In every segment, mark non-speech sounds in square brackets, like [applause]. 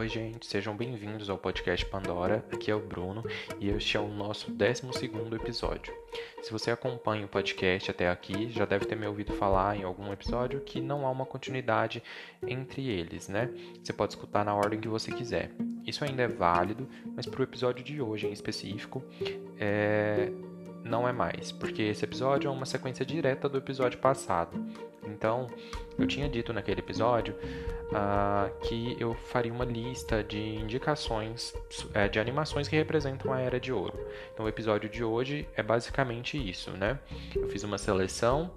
Oi, gente, sejam bem-vindos ao podcast Pandora. Aqui é o Bruno e este é o nosso 12 episódio. Se você acompanha o podcast até aqui, já deve ter me ouvido falar em algum episódio que não há uma continuidade entre eles, né? Você pode escutar na ordem que você quiser. Isso ainda é válido, mas para o episódio de hoje em específico, é... não é mais, porque esse episódio é uma sequência direta do episódio passado. Então, eu tinha dito naquele episódio uh, que eu faria uma lista de indicações uh, de animações que representam a Era de Ouro. Então, o episódio de hoje é basicamente isso, né? Eu fiz uma seleção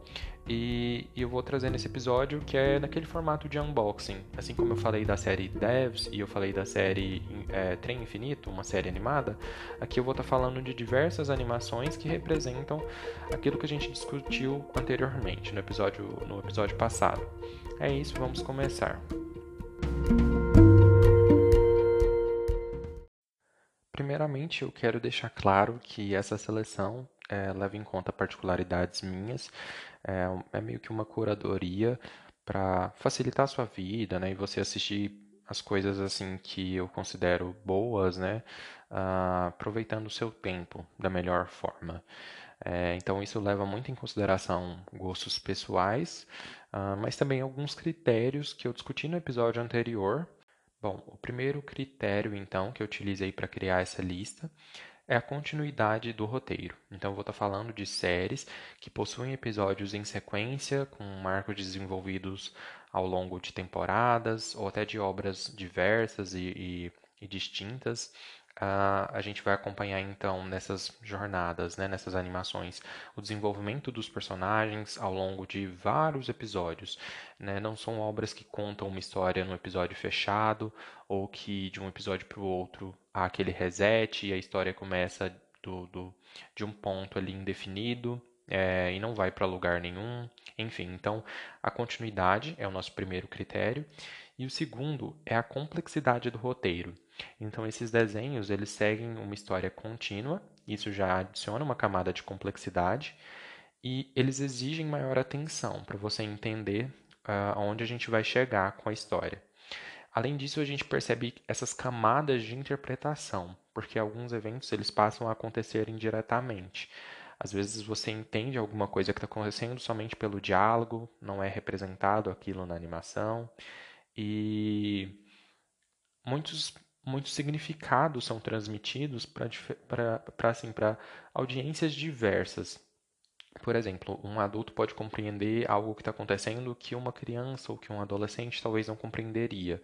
e, e, eu vou trazer nesse episódio que é naquele formato de unboxing. Assim como eu falei da série Devs e eu falei da série é, Trem Infinito, uma série animada, aqui eu vou estar tá falando de diversas animações que representam aquilo que a gente discutiu anteriormente no episódio, no episódio passado. É isso, vamos começar. Primeiramente, eu quero deixar claro que essa seleção é, leva em conta particularidades minhas é, é meio que uma curadoria para facilitar a sua vida, né? E você assistir as coisas assim que eu considero boas, né? Uh, aproveitando o seu tempo da melhor forma. É, então isso leva muito em consideração gostos pessoais, uh, mas também alguns critérios que eu discuti no episódio anterior. Bom, o primeiro critério então que eu utilizei para criar essa lista é a continuidade do roteiro. Então, eu vou estar falando de séries que possuem episódios em sequência, com marcos desenvolvidos ao longo de temporadas, ou até de obras diversas e, e, e distintas, Uh, a gente vai acompanhar então nessas jornadas, né, nessas animações, o desenvolvimento dos personagens ao longo de vários episódios. Né? Não são obras que contam uma história num episódio fechado ou que de um episódio para o outro há aquele reset e a história começa do, do de um ponto ali indefinido. É, e não vai para lugar nenhum. Enfim, então a continuidade é o nosso primeiro critério. E o segundo é a complexidade do roteiro. Então esses desenhos eles seguem uma história contínua, isso já adiciona uma camada de complexidade e eles exigem maior atenção para você entender aonde a gente vai chegar com a história. Além disso, a gente percebe essas camadas de interpretação, porque alguns eventos eles passam a acontecer indiretamente. Às vezes você entende alguma coisa que está acontecendo somente pelo diálogo, não é representado aquilo na animação. E muitos muitos significados são transmitidos para assim, audiências diversas. Por exemplo, um adulto pode compreender algo que está acontecendo que uma criança ou que um adolescente talvez não compreenderia.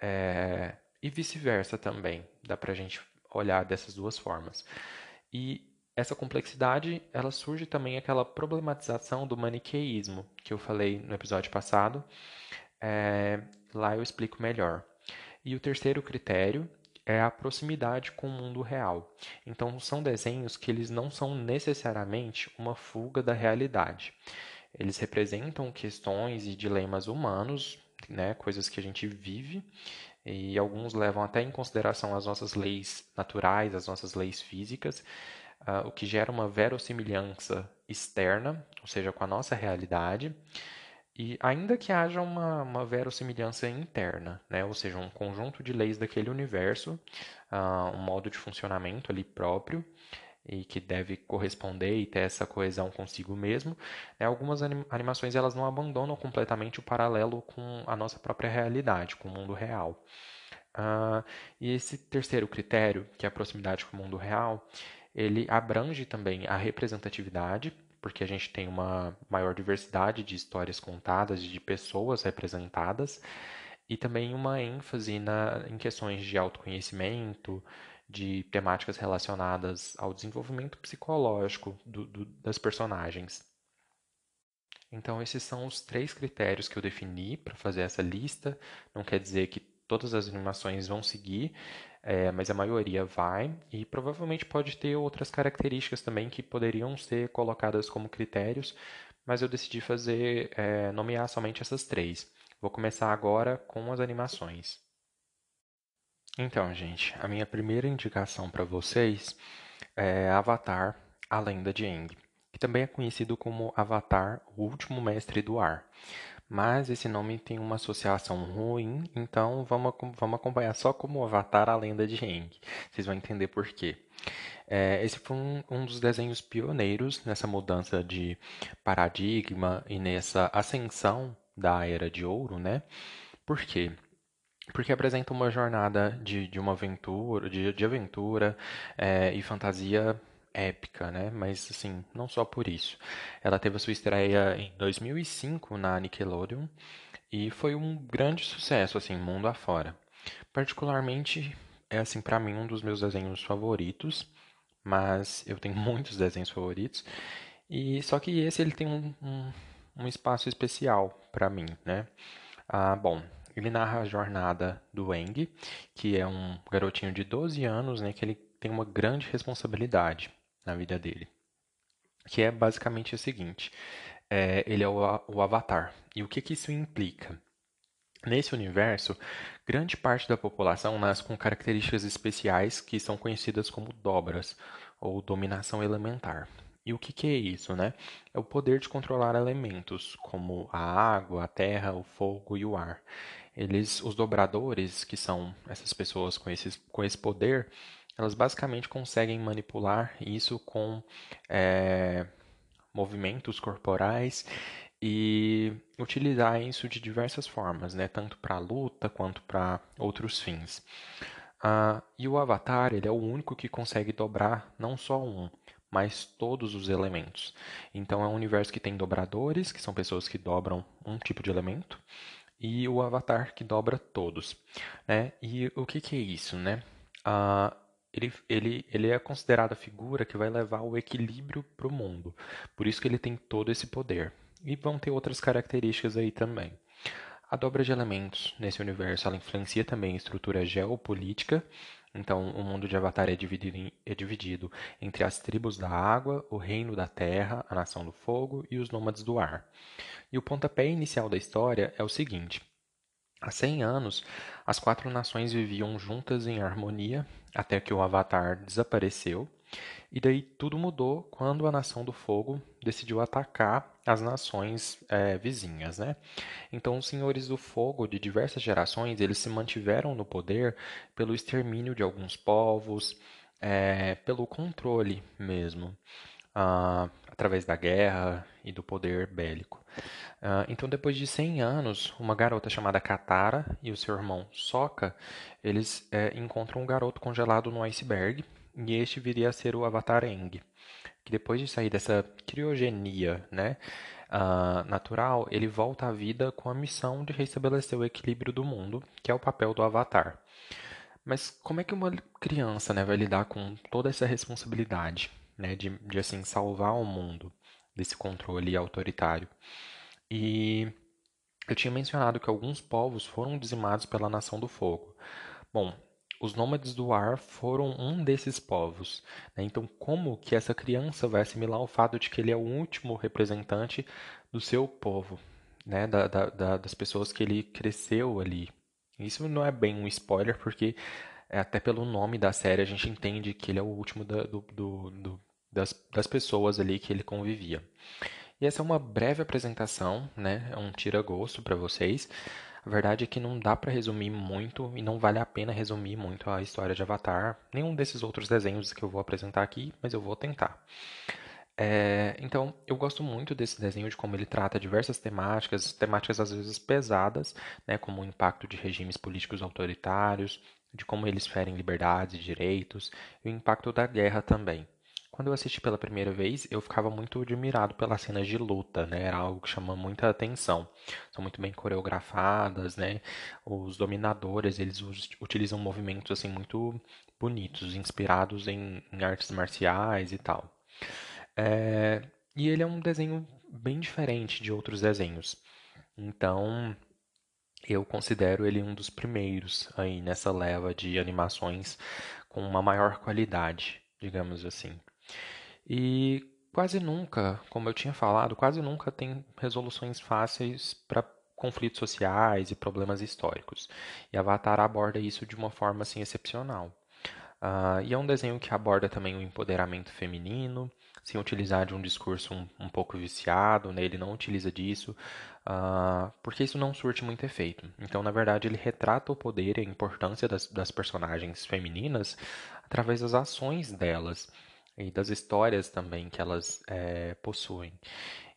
É, e vice-versa também. Dá para a gente olhar dessas duas formas. E essa complexidade, ela surge também aquela problematização do maniqueísmo que eu falei no episódio passado. É, lá eu explico melhor. E o terceiro critério é a proximidade com o mundo real. Então, são desenhos que eles não são necessariamente uma fuga da realidade. Eles representam questões e dilemas humanos, né, coisas que a gente vive, e alguns levam até em consideração as nossas leis naturais, as nossas leis físicas, uh, o que gera uma verossimilhança externa, ou seja, com a nossa realidade. E ainda que haja uma, uma verossimilhança interna, né? ou seja, um conjunto de leis daquele universo, uh, um modo de funcionamento ali próprio, e que deve corresponder e ter essa coesão consigo mesmo, né? algumas animações elas não abandonam completamente o paralelo com a nossa própria realidade, com o mundo real. Uh, e esse terceiro critério, que é a proximidade com o mundo real, ele abrange também a representatividade, porque a gente tem uma maior diversidade de histórias contadas, de pessoas representadas, e também uma ênfase na, em questões de autoconhecimento, de temáticas relacionadas ao desenvolvimento psicológico do, do, das personagens. Então, esses são os três critérios que eu defini para fazer essa lista. Não quer dizer que todas as animações vão seguir, é, mas a maioria vai e provavelmente pode ter outras características também que poderiam ser colocadas como critérios, mas eu decidi fazer é, nomear somente essas três. Vou começar agora com as animações. Então, gente, a minha primeira indicação para vocês é Avatar: A Lenda de Aang, que também é conhecido como Avatar: O Último Mestre do Ar. Mas esse nome tem uma associação ruim, então vamos, vamos acompanhar só como Avatar a Lenda de Aang. Vocês vão entender por quê. É, esse foi um, um, dos desenhos pioneiros nessa mudança de paradigma e nessa ascensão da Era de Ouro, né? Por quê? Porque apresenta uma jornada de, de uma aventura, de, de aventura é, e fantasia épica, né? Mas assim, não só por isso. Ela teve a sua estreia em 2005 na Nickelodeon e foi um grande sucesso, assim, mundo afora. Particularmente, é assim para mim um dos meus desenhos favoritos, mas eu tenho [laughs] muitos desenhos favoritos. E só que esse ele tem um, um, um espaço especial para mim, né? Ah, bom, ele narra a jornada do Eng, que é um garotinho de 12 anos, né, que ele tem uma grande responsabilidade na vida dele. Que é basicamente o seguinte: é, ele é o, o Avatar. E o que, que isso implica? Nesse universo, grande parte da população nasce com características especiais que são conhecidas como dobras, ou dominação elementar. E o que, que, é isso, né? É o poder de controlar elementos, como a água, a terra, o fogo e o ar. Eles, os dobradores, que são essas pessoas com, esses, com esse poder, elas basicamente conseguem manipular isso com é, movimentos corporais e utilizar isso de diversas formas, né? tanto para luta quanto para outros fins. Uh, e o Avatar ele é o único que consegue dobrar não só um, mas todos os elementos. Então é um universo que tem dobradores, que são pessoas que dobram um tipo de elemento, e o Avatar que dobra todos. Né? E o que, que é isso? Né? Uh, ele, ele, ele é considerado a figura que vai levar o equilíbrio para o mundo. Por isso que ele tem todo esse poder. E vão ter outras características aí também. A dobra de elementos nesse universo ela influencia também a estrutura geopolítica. Então, o mundo de Avatar é dividido, em, é dividido entre as tribos da água, o reino da terra, a nação do fogo e os nômades do ar. E o pontapé inicial da história é o seguinte: Há 100 anos, as quatro nações viviam juntas em harmonia até que o Avatar desapareceu. E daí tudo mudou quando a Nação do Fogo decidiu atacar as nações é, vizinhas, né? Então, os Senhores do Fogo de diversas gerações eles se mantiveram no poder pelo extermínio de alguns povos, é, pelo controle mesmo uh, através da guerra e do poder bélico. Uh, então, depois de 100 anos, uma garota chamada Katara e o seu irmão Sokka, eles é, encontram um garoto congelado no iceberg, e este viria a ser o Avatar Aang, que depois de sair dessa criogenia, né, uh, natural, ele volta à vida com a missão de restabelecer o equilíbrio do mundo, que é o papel do Avatar. Mas como é que uma criança né, vai lidar com toda essa responsabilidade? né, de, de assim salvar o mundo desse controle autoritário. E eu tinha mencionado que alguns povos foram dizimados pela Nação do Fogo. Bom, os nômades do ar foram um desses povos. Né? Então, como que essa criança vai assimilar o fato de que ele é o último representante do seu povo, né? da, da, da, das pessoas que ele cresceu ali? Isso não é bem um spoiler, porque é, até pelo nome da série a gente entende que ele é o último da, do, do, do, das, das pessoas ali que ele convivia. E essa é uma breve apresentação, né? É um tira-gosto para vocês. A verdade é que não dá para resumir muito e não vale a pena resumir muito a história de Avatar, nenhum desses outros desenhos que eu vou apresentar aqui, mas eu vou tentar. É, então, eu gosto muito desse desenho, de como ele trata diversas temáticas, temáticas às vezes pesadas, né, como o impacto de regimes políticos autoritários, de como eles ferem liberdades e direitos, e o impacto da guerra também. Quando eu assisti pela primeira vez, eu ficava muito admirado pelas cenas de luta, né? Era algo que chama muita atenção. São muito bem coreografadas, né? Os dominadores, eles utilizam movimentos assim muito bonitos, inspirados em, em artes marciais e tal. É, e ele é um desenho bem diferente de outros desenhos. Então, eu considero ele um dos primeiros aí nessa leva de animações com uma maior qualidade, digamos assim. E quase nunca, como eu tinha falado, quase nunca tem resoluções fáceis para conflitos sociais e problemas históricos. E Avatar aborda isso de uma forma assim excepcional. Uh, e é um desenho que aborda também o empoderamento feminino, sem utilizar de um discurso um, um pouco viciado, né? Ele não utiliza disso, uh, porque isso não surte muito efeito. Então, na verdade, ele retrata o poder e a importância das, das personagens femininas através das ações delas e das histórias também que elas é, possuem.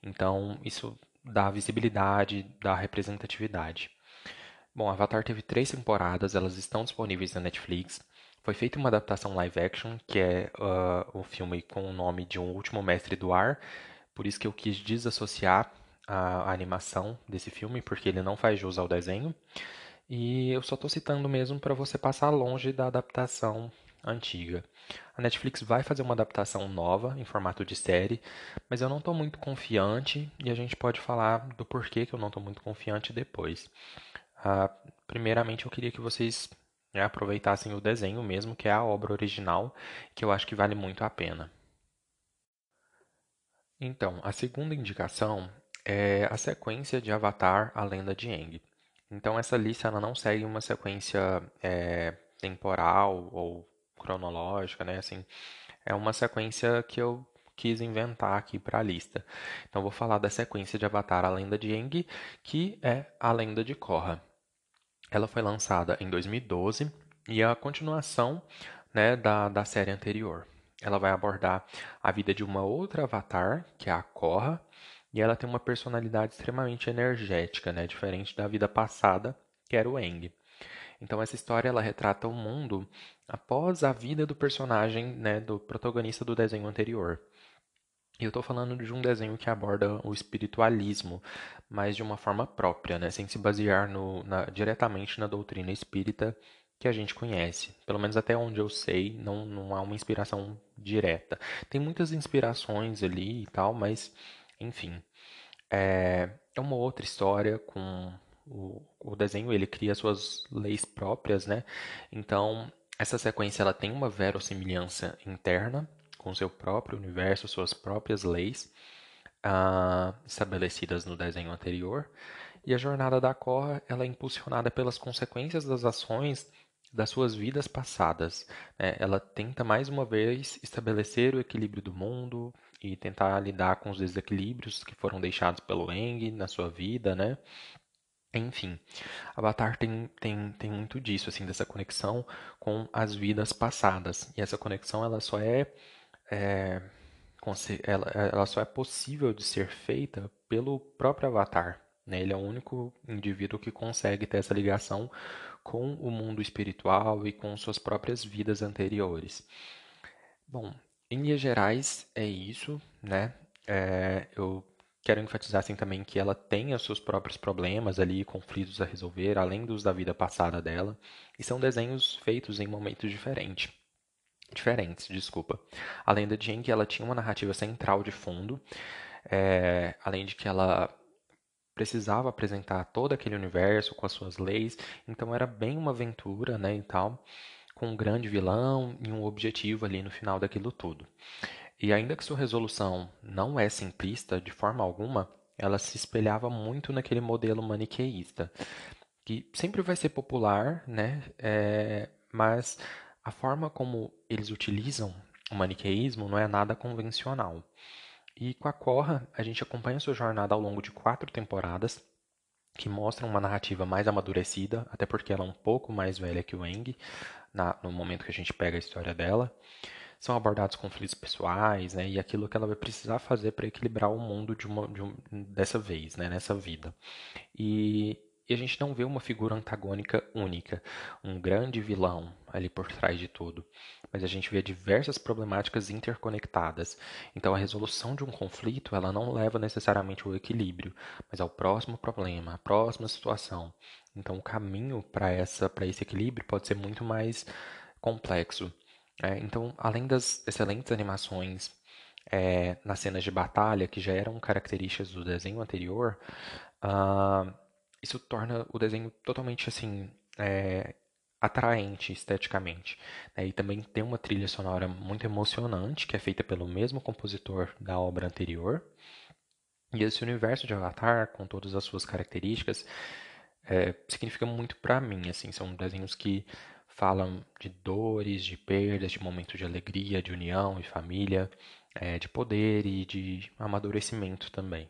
Então, isso dá visibilidade, dá representatividade. Bom, Avatar teve três temporadas, elas estão disponíveis na Netflix. Foi feita uma adaptação live action, que é uh, o filme com o nome de Um Último Mestre do Ar. Por isso que eu quis desassociar a, a animação desse filme, porque ele não faz jus ao desenho. E eu só estou citando mesmo para você passar longe da adaptação antiga. A Netflix vai fazer uma adaptação nova em formato de série, mas eu não estou muito confiante e a gente pode falar do porquê que eu não estou muito confiante depois. Uh, primeiramente, eu queria que vocês né, aproveitassem o desenho mesmo, que é a obra original, que eu acho que vale muito a pena. Então, a segunda indicação é a sequência de Avatar, a Lenda de Aang. Então, essa lista ela não segue uma sequência é, temporal ou cronológica, né? Assim, é uma sequência que eu quis inventar aqui para a lista. Então, vou falar da sequência de Avatar, a Lenda de Aang, que é a Lenda de Korra. Ela foi lançada em 2012 e é a continuação né, da, da série anterior. Ela vai abordar a vida de uma outra Avatar, que é a Korra, e ela tem uma personalidade extremamente energética, né, diferente da vida passada, que era o Aang. Então essa história ela retrata o mundo após a vida do personagem, né, do protagonista do desenho anterior. E eu estou falando de um desenho que aborda o espiritualismo, mas de uma forma própria, né, sem se basear no, na, diretamente na doutrina espírita que a gente conhece. Pelo menos até onde eu sei, não, não há uma inspiração direta. Tem muitas inspirações ali e tal, mas, enfim. É, é uma outra história com o, o desenho ele cria suas leis próprias, né? Então essa sequência ela tem uma verossimilhança interna com seu próprio universo, suas próprias leis uh, estabelecidas no desenho anterior. E a jornada da Korra ela é impulsionada pelas consequências das ações das suas vidas passadas. Né? Ela tenta mais uma vez estabelecer o equilíbrio do mundo e tentar lidar com os desequilíbrios que foram deixados pelo Eng na sua vida, né? Enfim, Avatar tem, tem, tem muito disso, assim, dessa conexão com as vidas passadas. E essa conexão, ela só é, é ela, ela só é possível de ser feita pelo próprio Avatar. Né? Ele é o único indivíduo que consegue ter essa ligação com o mundo espiritual e com suas próprias vidas anteriores. Bom, em linhas gerais é isso, né? É, eu Quero enfatizar assim também que ela tem os seus próprios problemas ali, conflitos a resolver, além dos da vida passada dela, e são desenhos feitos em momentos diferentes. Diferentes, desculpa. A lenda de Aang, ela tinha uma narrativa central de fundo, é, além de que ela precisava apresentar todo aquele universo com as suas leis, então era bem uma aventura, né, e tal, com um grande vilão e um objetivo ali no final daquilo tudo. E ainda que sua resolução não é simplista de forma alguma, ela se espelhava muito naquele modelo maniqueísta, que sempre vai ser popular, né? É, mas a forma como eles utilizam o maniqueísmo não é nada convencional. E com a Korra, a gente acompanha sua jornada ao longo de quatro temporadas, que mostram uma narrativa mais amadurecida, até porque ela é um pouco mais velha que o Eng, no momento que a gente pega a história dela são abordados conflitos pessoais, né, e aquilo que ela vai precisar fazer para equilibrar o mundo de uma, de um, dessa vez, né, nessa vida. E, e a gente não vê uma figura antagônica única, um grande vilão ali por trás de tudo, mas a gente vê diversas problemáticas interconectadas. Então a resolução de um conflito, ela não leva necessariamente ao equilíbrio, mas ao próximo problema, à próxima situação. Então o caminho para essa para esse equilíbrio pode ser muito mais complexo. É, então, além das excelentes animações é, nas cenas de batalha, que já eram características do desenho anterior, uh, isso torna o desenho totalmente assim é, atraente esteticamente. Né? E também tem uma trilha sonora muito emocionante, que é feita pelo mesmo compositor da obra anterior. E esse universo de Avatar, com todas as suas características, é, significa muito para mim. Assim, são desenhos que falam de dores, de perdas, de momentos de alegria, de união e família. é, de poder e de amadurecimento também.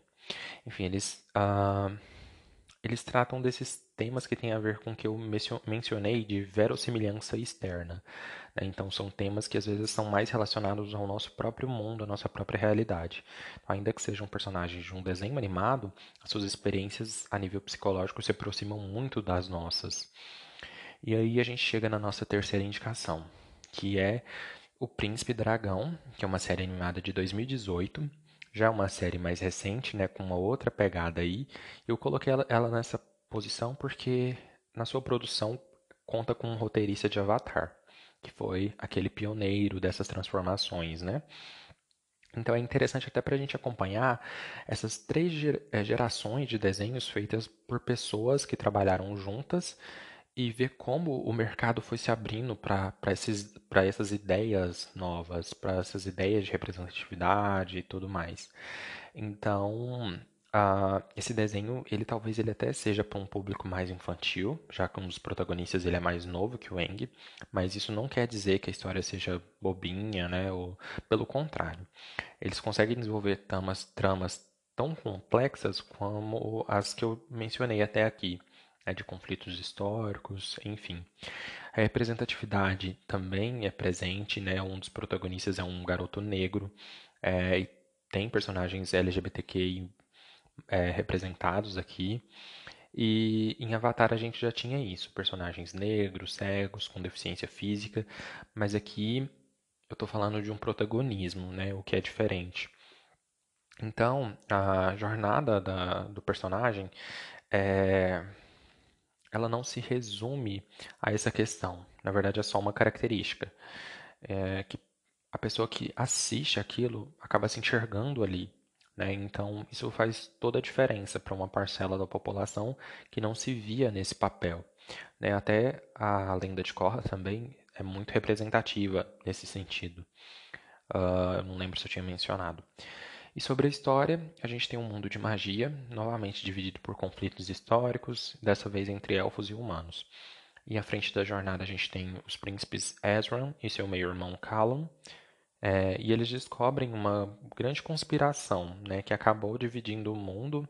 Enfim, eles, uh, eles tratam desses temas que têm a ver com o que eu mencionei de verossimilhança externa. Né? Então, são temas que às vezes são mais relacionados ao nosso próprio mundo, à nossa própria realidade. Então, ainda que sejam personagens de um desenho animado, as suas experiências a nível psicológico se aproximam muito das nossas. E aí a gente chega na nossa terceira indicação, que é O Príncipe Dragão, que é uma série animada de 2018. Já é uma série mais recente, né, com uma outra pegada aí. Eu coloquei ela, ela nessa posição porque na sua produção conta com um roteirista de Avatar, que foi aquele pioneiro dessas transformações, né? Então é interessante até para a gente acompanhar essas três eh, gerações de desenhos feitas por pessoas que trabalharam juntas e ver como o mercado foi se abrindo para essas ideias novas, para essas ideias de representatividade e tudo mais. Então, uh, esse desenho, ele talvez ele até seja para um público mais infantil, já que um dos protagonistas ele é mais novo que o Eng, mas isso não quer dizer que a história seja bobinha, né? Ou, pelo contrário, eles conseguem desenvolver tramas, tramas tão complexas como as que eu mencionei até aqui né, de conflitos históricos, enfim. A representatividade também é presente, né? Um dos protagonistas é um garoto negro é, e tem personagens LGBTQI é, representados aqui. E em Avatar a gente já tinha isso, personagens negros, cegos, com deficiência física, mas aqui eu estou falando de um protagonismo, né, o que é diferente. Então, a jornada da, do personagem é, ela não se resume a essa questão. Na verdade, é só uma característica. É que a pessoa que assiste aquilo acaba se enxergando ali. Né? Então, isso faz toda a diferença para uma parcela da população que não se via nesse papel. Né? Até a lenda de Korra também é muito representativa nesse sentido. Uh, eu não lembro se eu tinha mencionado. E sobre a história, a gente tem um mundo de magia, novamente dividido por conflitos históricos, dessa vez entre elfos e humanos. E à frente da jornada a gente tem os príncipes Ezran e seu meio-irmão Callum, é, e eles descobrem uma grande conspiração né, que acabou dividindo o mundo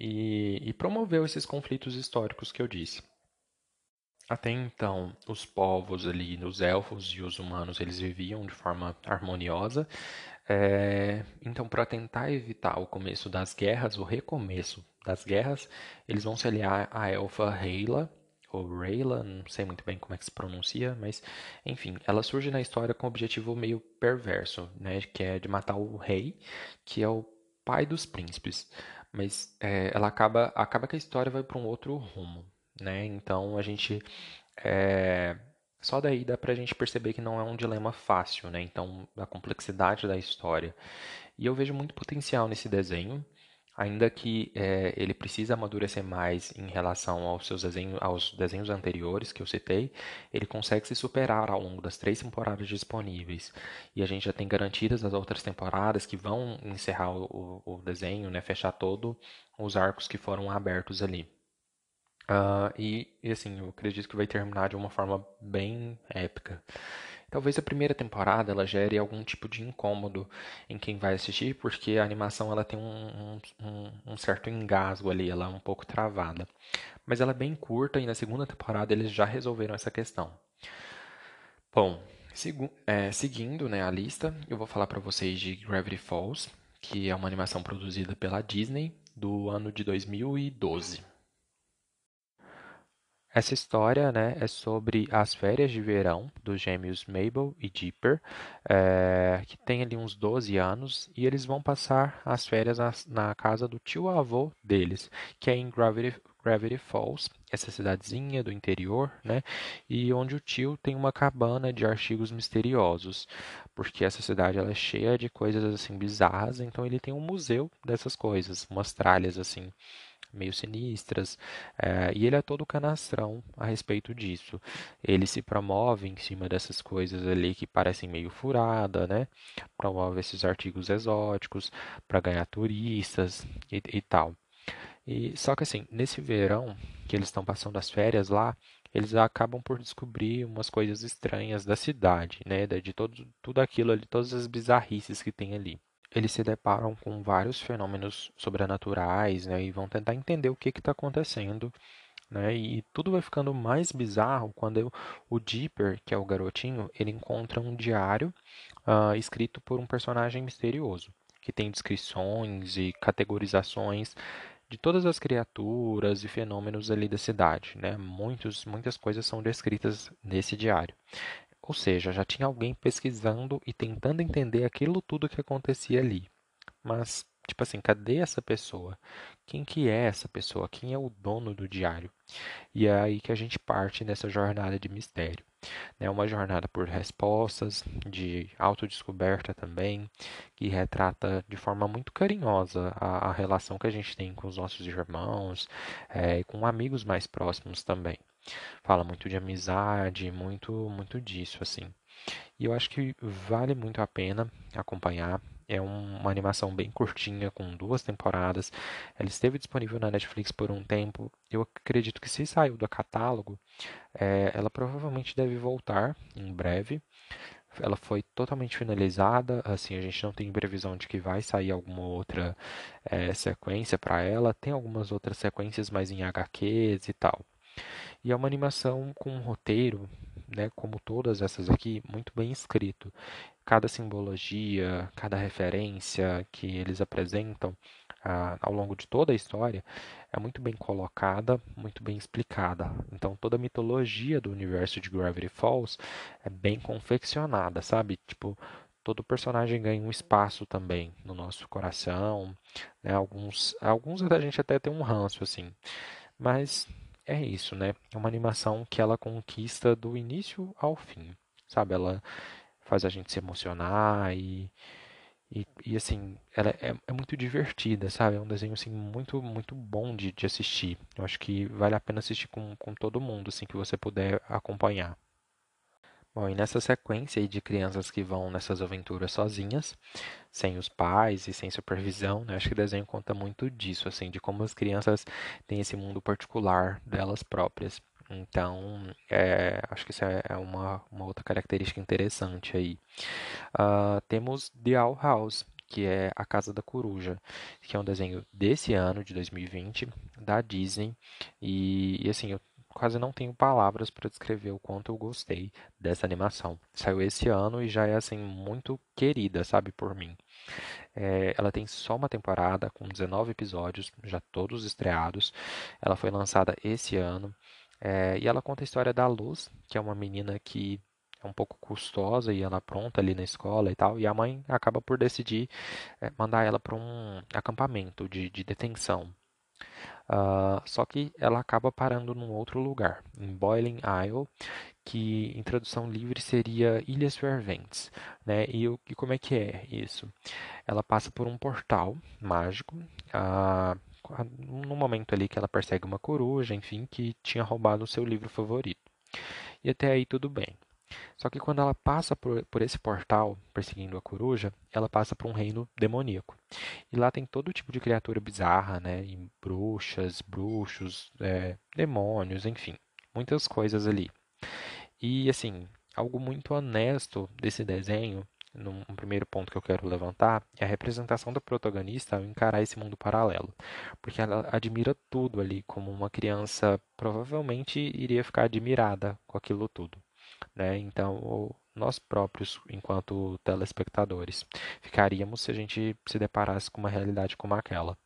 e, e promoveu esses conflitos históricos que eu disse. Até então, os povos ali, os elfos e os humanos, eles viviam de forma harmoniosa, é, então, para tentar evitar o começo das guerras, o recomeço das guerras, eles vão se aliar à elfa Rayla, ou Rayla, não sei muito bem como é que se pronuncia, mas enfim, ela surge na história com um objetivo meio perverso, né, que é de matar o rei, que é o pai dos príncipes. Mas é, ela acaba, acaba que a história vai para um outro rumo, né? Então a gente é, só daí dá pra gente perceber que não é um dilema fácil, né? Então, a complexidade da história. E eu vejo muito potencial nesse desenho, ainda que é, ele precisa amadurecer mais em relação aos seus desenhos, aos desenhos anteriores que eu citei, ele consegue se superar ao longo das três temporadas disponíveis. E a gente já tem garantidas as outras temporadas que vão encerrar o, o desenho, né? Fechar todos os arcos que foram abertos ali. Uh, e, e, assim, eu acredito que vai terminar de uma forma bem épica. Talvez a primeira temporada ela gere algum tipo de incômodo em quem vai assistir, porque a animação ela tem um, um, um certo engasgo ali, ela é um pouco travada. Mas ela é bem curta e na segunda temporada eles já resolveram essa questão. Bom, é, seguindo né, a lista, eu vou falar para vocês de Gravity Falls, que é uma animação produzida pela Disney do ano de 2012. Essa história, né, é sobre as férias de verão dos gêmeos Mabel e Dipper, é, que tem ali uns 12 anos, e eles vão passar as férias na, na casa do tio-avô deles, que é em Gravity, Gravity Falls, essa cidadezinha do interior, né? E onde o tio tem uma cabana de artigos misteriosos, porque essa cidade ela é cheia de coisas assim bizarras, então ele tem um museu dessas coisas, umas tralhas assim meio sinistras, é, e ele é todo canastrão a respeito disso. Ele se promove em cima dessas coisas ali que parecem meio furada, né? Promove esses artigos exóticos para ganhar turistas e, e tal. E, só que assim, nesse verão que eles estão passando as férias lá, eles acabam por descobrir umas coisas estranhas da cidade, né? De todo, tudo aquilo ali, todas as bizarrices que tem ali. Eles se deparam com vários fenômenos sobrenaturais, né? E vão tentar entender o que está acontecendo né? E tudo vai ficando mais bizarro quando eu, o Dipper, que é o garotinho, ele encontra um diário uh, escrito por um personagem misterioso, que tem descrições e categorizações de todas as criaturas e fenômenos ali da cidade, né? Muitos, muitas coisas são descritas nesse diário. Ou seja, já tinha alguém pesquisando e tentando entender aquilo tudo que acontecia ali. Mas Tipo assim, cadê essa pessoa? Quem que é essa pessoa? Quem é o dono do diário? E é aí que a gente parte nessa jornada de mistério. É uma jornada por respostas, de autodescoberta também, que retrata de forma muito carinhosa a, a relação que a gente tem com os nossos irmãos é, e com amigos mais próximos também. Fala muito de amizade, muito, muito disso, assim. E eu acho que vale muito a pena acompanhar. É uma animação bem curtinha, com duas temporadas. Ela esteve disponível na Netflix por um tempo. Eu acredito que se saiu do catálogo, é, ela provavelmente deve voltar em breve. Ela foi totalmente finalizada, assim, a gente não tem previsão de que vai sair alguma outra é, sequência para ela. Tem algumas outras sequências, mas em HQs e tal. E é uma animação com um roteiro né, como todas essas aqui, muito bem escrito. Cada simbologia, cada referência que eles apresentam ah, ao longo de toda a história é muito bem colocada, muito bem explicada. Então toda a mitologia do universo de Gravity Falls é bem confeccionada, sabe? Tipo, todo personagem ganha um espaço também no nosso coração, né? Alguns, alguns a gente até tem um ranço assim, mas é isso, né? É uma animação que ela conquista do início ao fim, sabe? Ela faz a gente se emocionar e, e, e assim, ela é, é, muito divertida, sabe? É um desenho, assim, muito, muito bom de, de assistir. Eu acho que vale a pena assistir com, com todo mundo, assim, que você puder acompanhar. Bom, e nessa sequência de crianças que vão nessas aventuras sozinhas, sem os pais e sem supervisão, né? Acho que o desenho conta muito disso, assim, de como as crianças têm esse mundo particular delas próprias. Então, é, acho que isso é, é uma, uma outra característica interessante aí. Uh, temos The Owl House, que é A Casa da Coruja, que é um desenho desse ano, de 2020, da Disney. E, e assim, eu quase não tenho palavras para descrever o quanto eu gostei dessa animação. Saiu esse ano e já é assim muito querida, sabe, por mim. É, ela tem só uma temporada com 19 episódios, já todos estreados. Ela foi lançada esse ano é, e ela conta a história da Luz, que é uma menina que é um pouco custosa e ela pronta ali na escola e tal. E a mãe acaba por decidir é, mandar ela para um acampamento de, de detenção Uh, só que ela acaba parando num outro lugar, em Boiling Isle, que em tradução livre seria Ilhas Ferventes. Né? E, e como é que é isso? Ela passa por um portal mágico, uh, no momento ali que ela persegue uma coruja, enfim, que tinha roubado o seu livro favorito. E até aí tudo bem. Só que quando ela passa por, por esse portal, perseguindo a coruja, ela passa por um reino demoníaco. E lá tem todo tipo de criatura bizarra, né? E bruxas, bruxos, é, demônios, enfim, muitas coisas ali. E assim, algo muito honesto desse desenho, num primeiro ponto que eu quero levantar, é a representação da protagonista ao encarar esse mundo paralelo. Porque ela admira tudo ali, como uma criança provavelmente iria ficar admirada com aquilo tudo. Né? Então, nós próprios, enquanto telespectadores, ficaríamos se a gente se deparasse com uma realidade como aquela.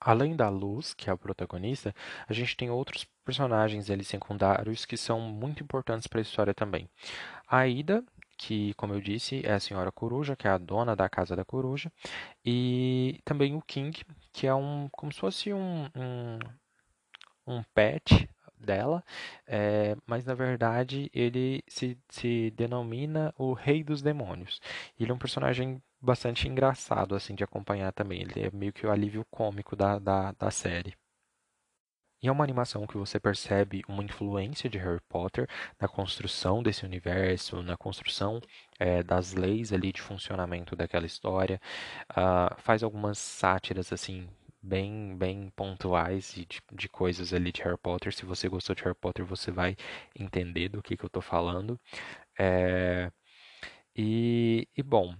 Além da Luz, que é a protagonista, a gente tem outros personagens ali secundários que são muito importantes para a história também. A Ida, que, como eu disse, é a Senhora Coruja, que é a dona da Casa da Coruja, e também o King, que é um como se fosse um, um, um pet dela, é, mas na verdade ele se, se denomina o Rei dos Demônios. Ele é um personagem bastante engraçado assim de acompanhar também. Ele é meio que o alívio cômico da, da, da série. E é uma animação que você percebe uma influência de Harry Potter na construção desse universo, na construção é, das leis ali de funcionamento daquela história. Uh, faz algumas sátiras assim bem, bem pontuais de, de coisas ali de Harry Potter. Se você gostou de Harry Potter, você vai entender do que, que eu tô falando. É, e, e bom,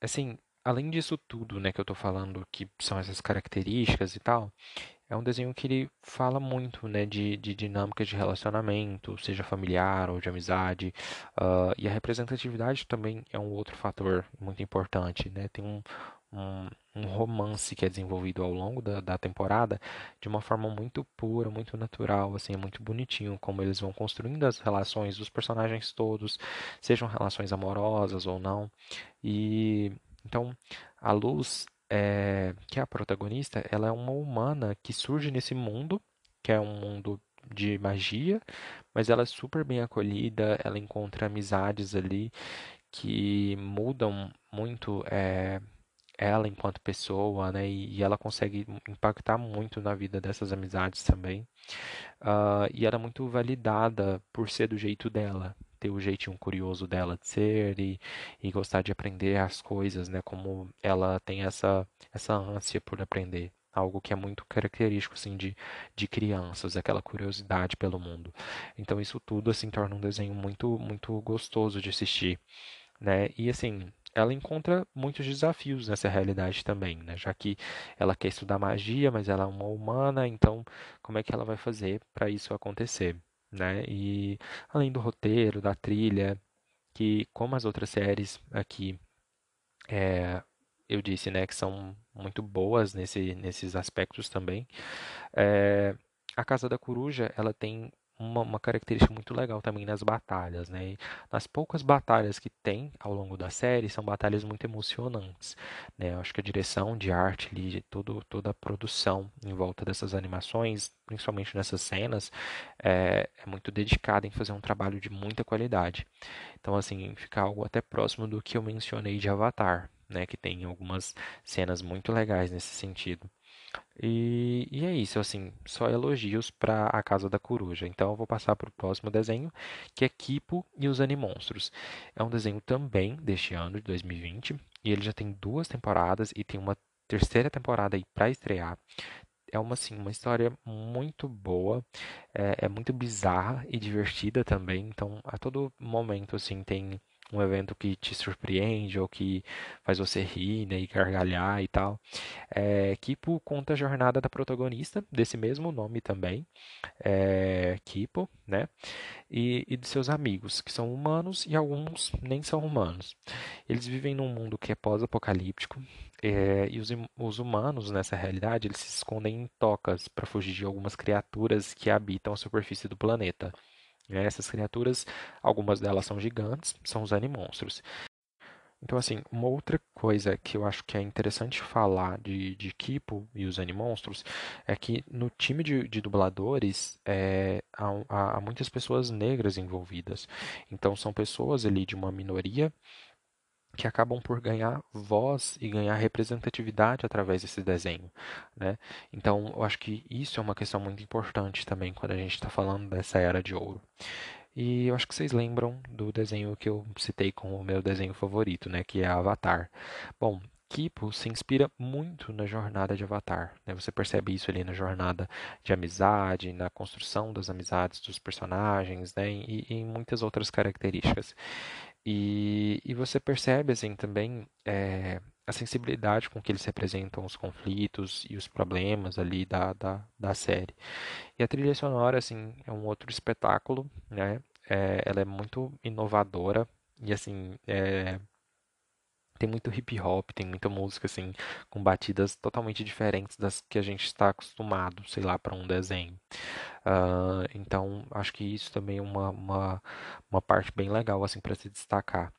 assim, além disso tudo, né, que eu tô falando, que são essas características e tal, é um desenho que ele fala muito, né, de, de dinâmicas de relacionamento, seja familiar ou de amizade, uh, e a representatividade também é um outro fator muito importante, né, tem um, um, um romance que é desenvolvido ao longo da, da temporada de uma forma muito pura, muito natural, assim, é muito bonitinho como eles vão construindo as relações dos personagens todos, sejam relações amorosas ou não, e então a Luz é, que é a protagonista, ela é uma humana que surge nesse mundo, que é um mundo de magia, mas ela é super bem acolhida, ela encontra amizades ali que mudam muito é, ela enquanto pessoa, né? E, e, ela consegue impactar muito na vida dessas amizades também. Uh, e ela é muito validada por ser do jeito dela, ter o jeitinho curioso dela de ser e, e gostar de aprender as coisas, né? Como ela tem essa, essa ânsia por aprender. Algo que é muito característico, assim, de, de crianças, aquela curiosidade pelo mundo. Então, isso tudo, assim, torna um desenho muito, muito gostoso de assistir, né? E, assim, ela encontra muitos desafios nessa realidade também, né? Já que ela quer estudar magia, mas ela é uma humana, então como é que ela vai fazer para isso acontecer? né? E além do roteiro, da trilha, que como as outras séries aqui, é, eu disse, né, que são muito boas nesse, nesses aspectos também. É, a Casa da Coruja, ela tem uma, uma, característica muito legal também nas batalhas, né? Nas poucas batalhas que tem ao longo da série, são batalhas muito emocionantes, né? Eu acho que a direção de arte ali, todo, toda a produção em volta dessas animações, principalmente nessas cenas, é, é muito dedicada em fazer um trabalho de muita qualidade. Então, assim, fica algo até próximo do que eu mencionei de Avatar, né? Que tem algumas cenas muito legais nesse sentido. E, e é isso, assim, só elogios para a Casa da Coruja. Então eu vou passar para o próximo desenho, que é Kipo e os Animonstros. É um desenho também deste ano, de 2020, e ele já tem duas temporadas e tem uma terceira temporada aí para estrear. É uma, assim, uma história muito boa, é, é muito bizarra e divertida também. Então, a todo momento, assim, tem um evento que te surpreende ou que faz você rir né, e gargalhar e tal. É, Kipo conta a jornada da protagonista, desse mesmo nome também, é, Kipo, né? E, e de seus amigos, que são humanos e alguns nem são humanos. Eles vivem num mundo que é pós-apocalíptico, é, e os, os, humanos, nessa realidade, eles se escondem em tocas para fugir de algumas criaturas que habitam a superfície do planeta. Né? Essas criaturas, algumas delas são gigantes, são os animonstros. Então, assim, uma outra coisa que eu acho que é interessante falar de, de Kipo e os Animonstros é que no time de, de dubladores é, há, há, muitas pessoas negras envolvidas. Então, são pessoas ali de uma minoria que acabam por ganhar voz e ganhar representatividade através desse desenho, né? Então, eu acho que isso é uma questão muito importante também quando a gente está falando dessa era de ouro. E eu acho que vocês lembram do desenho que eu citei como o meu desenho favorito, né? Que é Avatar. Bom, Kipo se inspira muito na jornada de Avatar. Né? Você percebe isso ali na jornada de amizade, na construção das amizades dos personagens, né? e, e em muitas outras características. E, e você percebe assim também é, a sensibilidade com que eles representam os conflitos e os problemas ali da, da, da série. E a trilha sonora assim é um outro espetáculo, né? É, ela é muito inovadora e assim é, tem muito hip hop, tem muita música assim com batidas totalmente diferentes das que a gente está acostumado, sei lá, para um desenho. Uh, então, acho que isso também é uma, uma, uma parte bem legal assim para se destacar.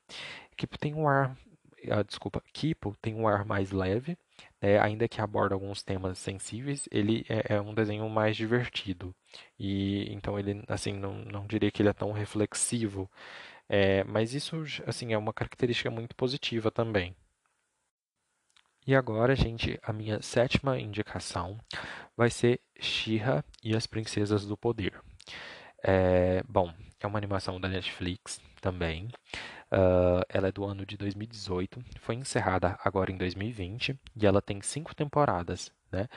Kipo tem um ar, uh, desculpa, Kipo tem um ar mais leve, né, ainda que aborda alguns temas sensíveis, ele é, é, um desenho mais divertido. E então ele, assim, não, não diria que ele é tão reflexivo, é, mas isso, assim, é uma característica muito positiva também. E agora, gente, a minha sétima indicação vai ser She-Ra e as Princesas do Poder. É, bom, é uma animação da Netflix também. Uh, ela é do ano de 2018, foi encerrada agora em 2020 e ela tem cinco temporadas, né?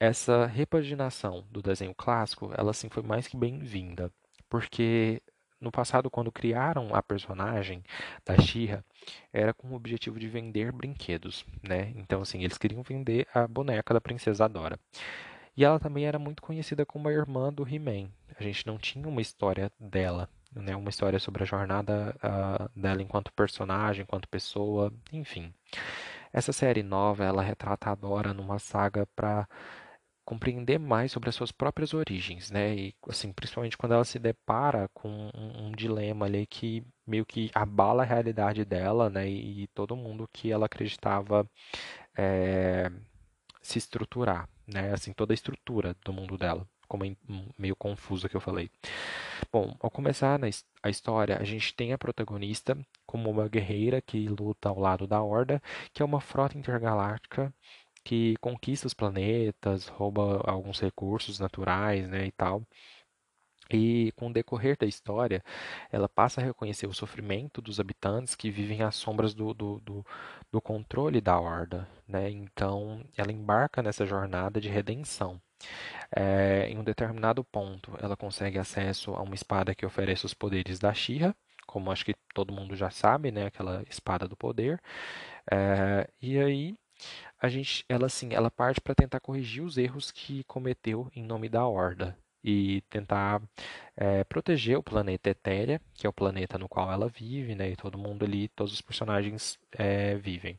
Essa repaginação do desenho clássico, ela sim foi mais que bem-vinda, porque no passado, quando criaram a personagem da She-Ra, era com o objetivo de vender brinquedos, né? Então, assim, eles queriam vender a boneca da Princesa Dora. E ela também era muito conhecida como a irmã do He-Man. A gente não tinha uma história dela, né? Uma história sobre a jornada uh, dela enquanto personagem, enquanto pessoa, enfim. Essa série nova, ela retrata a Dora numa saga para compreender mais sobre as suas próprias origens, né? E assim, principalmente quando ela se depara com um, um dilema ali que meio que abala a realidade dela, né? E, e todo mundo que ela acreditava é, se estruturar, né? Assim, toda a estrutura do mundo dela, como é meio confusa que eu falei. Bom, ao começar a história, a gente tem a protagonista como uma guerreira que luta ao lado da Horda, que é uma frota intergaláctica que conquista os planetas, rouba alguns recursos naturais, né, e tal. E com o decorrer da história, ela passa a reconhecer o sofrimento dos habitantes que vivem às sombras do, do, do, do controle da Horda. Né? Então, ela embarca nessa jornada de redenção. É, em um determinado ponto, ela consegue acesso a uma espada que oferece os poderes da Shira, como acho que todo mundo já sabe, né? aquela espada do poder. É, e aí a gente, ela assim, ela parte para tentar corrigir os erros que cometeu em nome da Horda e tentar é, proteger o planeta Etérea, que é o planeta no qual ela vive, né? E todo mundo ali, todos os personagens é, vivem.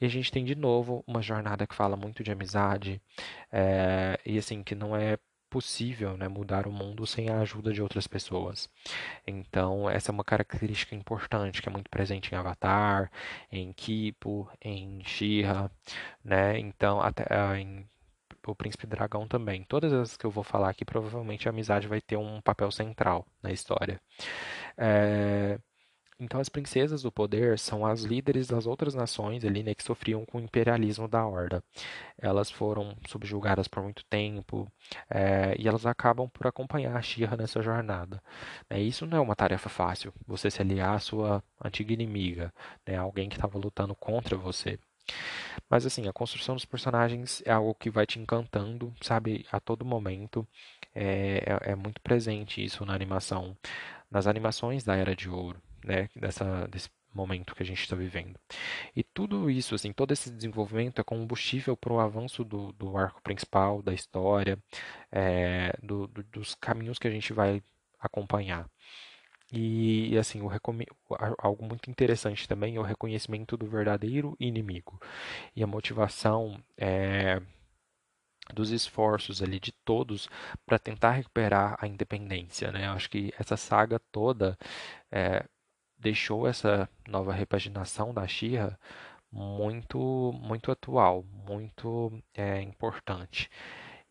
E a gente tem de novo uma jornada que fala muito de amizade é, e assim que não é possível né, mudar o mundo sem a ajuda de outras pessoas. Então, essa é uma característica importante que é muito presente em Avatar, em Kipo, em She-Ra, né? Então, até uh, em o Príncipe Dragão também. Todas as que eu vou falar aqui, provavelmente a amizade vai ter um papel central na história. É... Então, as princesas do poder são as líderes das outras nações ali, né, que sofriam com o imperialismo da Horda. Elas foram subjugadas por muito tempo é, e elas acabam por acompanhar a Shira nessa jornada. É, isso não é uma tarefa fácil, você se aliar à sua antiga inimiga, né, alguém que estava lutando contra você. Mas assim, a construção dos personagens é algo que vai te encantando, sabe, a todo momento. É, é, é muito presente isso na animação, nas animações da Era de Ouro né, dessa, desse momento que a gente está vivendo. E tudo isso, assim, todo esse desenvolvimento é combustível para o avanço do, do arco principal, da história, é, do, do, dos caminhos que a gente vai acompanhar. E, assim, algo muito interessante também é o reconhecimento do verdadeiro inimigo e a motivação é, dos esforços ali de todos para tentar recuperar a independência, né? Eu acho que essa saga toda é, deixou essa nova repaginação da Xirra muito, muito atual, muito é, importante.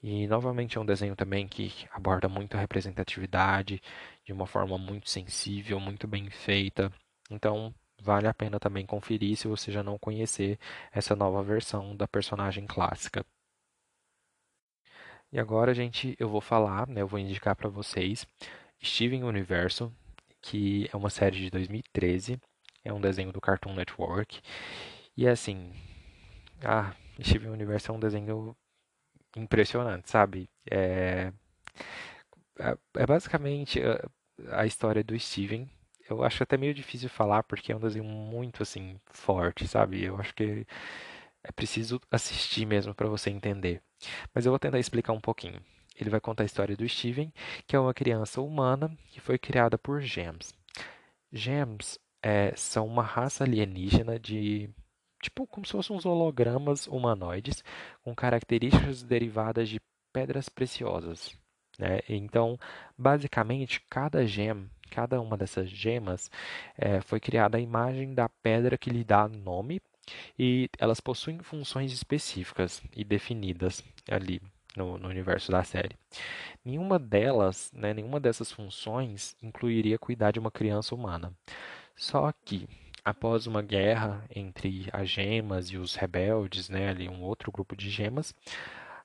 E novamente é um desenho também que aborda muito a representatividade de uma forma muito sensível, muito bem feita. Então vale a pena também conferir se você já não conhecer essa nova versão da personagem clássica. E agora, gente, eu vou falar, né, eu vou indicar para vocês Steven Universo, que é uma série de 2013, é um desenho do Cartoon Network. E é assim, ah, Steven Universe é um desenho impressionante, sabe? É, é, é basicamente a, a história do Steven. Eu acho até meio difícil falar porque é um desenho muito assim forte, sabe? Eu acho que é preciso assistir mesmo para você entender. Mas eu vou tentar explicar um pouquinho. Ele vai contar a história do Steven, que é uma criança humana que foi criada por gems. Gems é, são uma raça alienígena de tipo como se fossem uns hologramas humanoides com características derivadas de pedras preciosas. Né? Então, basicamente, cada gem, cada uma dessas gemas é, foi criada a imagem da pedra que lhe dá nome e elas possuem funções específicas e definidas ali no, no universo da série. Nenhuma delas, né, nenhuma dessas funções incluiria cuidar de uma criança humana. Só que, após uma guerra entre as gemas e os rebeldes, né, ali um outro grupo de gemas,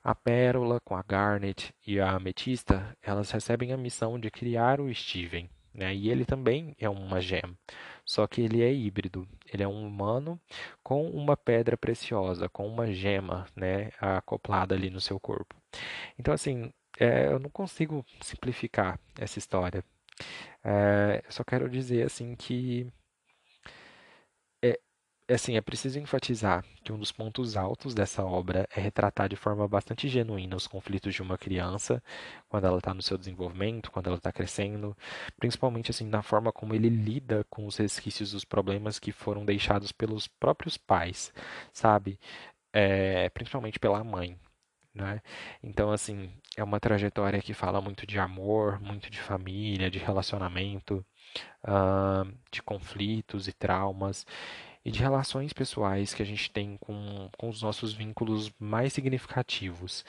a Pérola com a Garnet e a Ametista, elas recebem a missão de criar o Steven, né? E ele também é uma gem, só que ele é híbrido. Ele é um humano com uma pedra preciosa, com uma gema, né, acoplada ali no seu corpo. Então, assim, é, eu não consigo simplificar essa história. É, eu só quero dizer assim que é assim, é preciso enfatizar que um dos pontos altos dessa obra é retratar de forma bastante genuína os conflitos de uma criança quando ela está no seu desenvolvimento, quando ela está crescendo, principalmente assim na forma como ele lida com os resquícios dos problemas que foram deixados pelos próprios pais, sabe? É, principalmente pela mãe. Né? Então, assim, é uma trajetória que fala muito de amor, muito de família, de relacionamento, uh, de conflitos e traumas e de relações pessoais que a gente tem com, com os nossos vínculos mais significativos.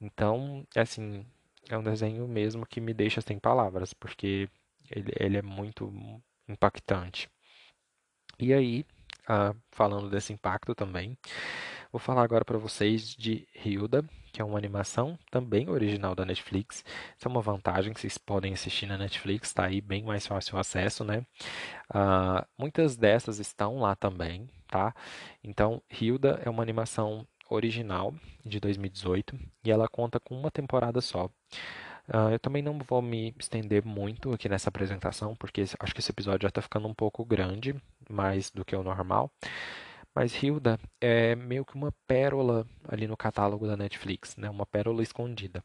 Então, é assim, é um desenho mesmo que me deixa sem palavras, porque ele, ele é muito impactante. E aí, ah, falando desse impacto também, vou falar agora para vocês de Hilda, que é uma animação também original da Netflix. Isso é uma vantagem que vocês podem assistir na Netflix, está aí bem mais fácil o acesso, né? Uh, muitas dessas estão lá também, tá? Então, Hilda é uma animação original de 2018 e ela conta com uma temporada só. Uh, eu também não vou me estender muito aqui nessa apresentação, porque acho que esse episódio já está ficando um pouco grande, mais do que o normal. Mas Hilda é meio que uma pérola ali no catálogo da Netflix, né? Uma pérola escondida.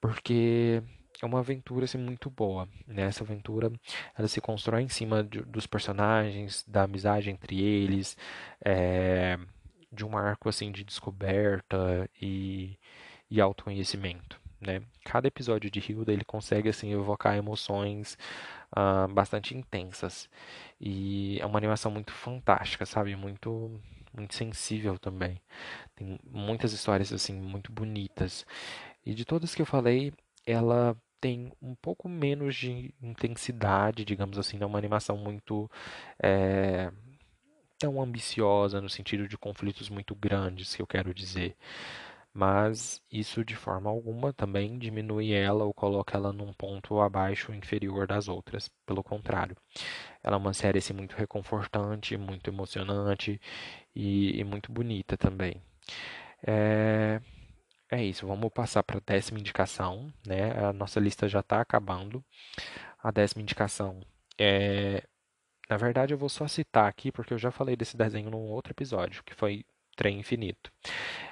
Porque é uma aventura assim, muito boa. Né? Essa aventura ela se constrói em cima de, dos personagens, da amizade entre eles, é, de um arco assim de descoberta e, e autoconhecimento. Né? Cada episódio de Hilda ele consegue assim evocar emoções uh, bastante intensas e é uma animação muito fantástica, sabe? Muito muito sensível também. Tem muitas histórias assim muito bonitas e de todas que eu falei, ela tem um pouco menos de intensidade, digamos assim, não é uma animação muito é, tão ambiciosa no sentido de conflitos muito grandes, que eu quero dizer mas isso de forma alguma também diminui ela ou coloca ela num ponto abaixo inferior das outras. Pelo contrário, ela é uma série assim, muito reconfortante, muito emocionante e, e muito bonita também. É, é isso, vamos passar para a décima indicação, né? A nossa lista já está acabando. A décima indicação é. Na verdade, eu vou só citar aqui porque eu já falei desse desenho num outro episódio, que foi Trem Infinito.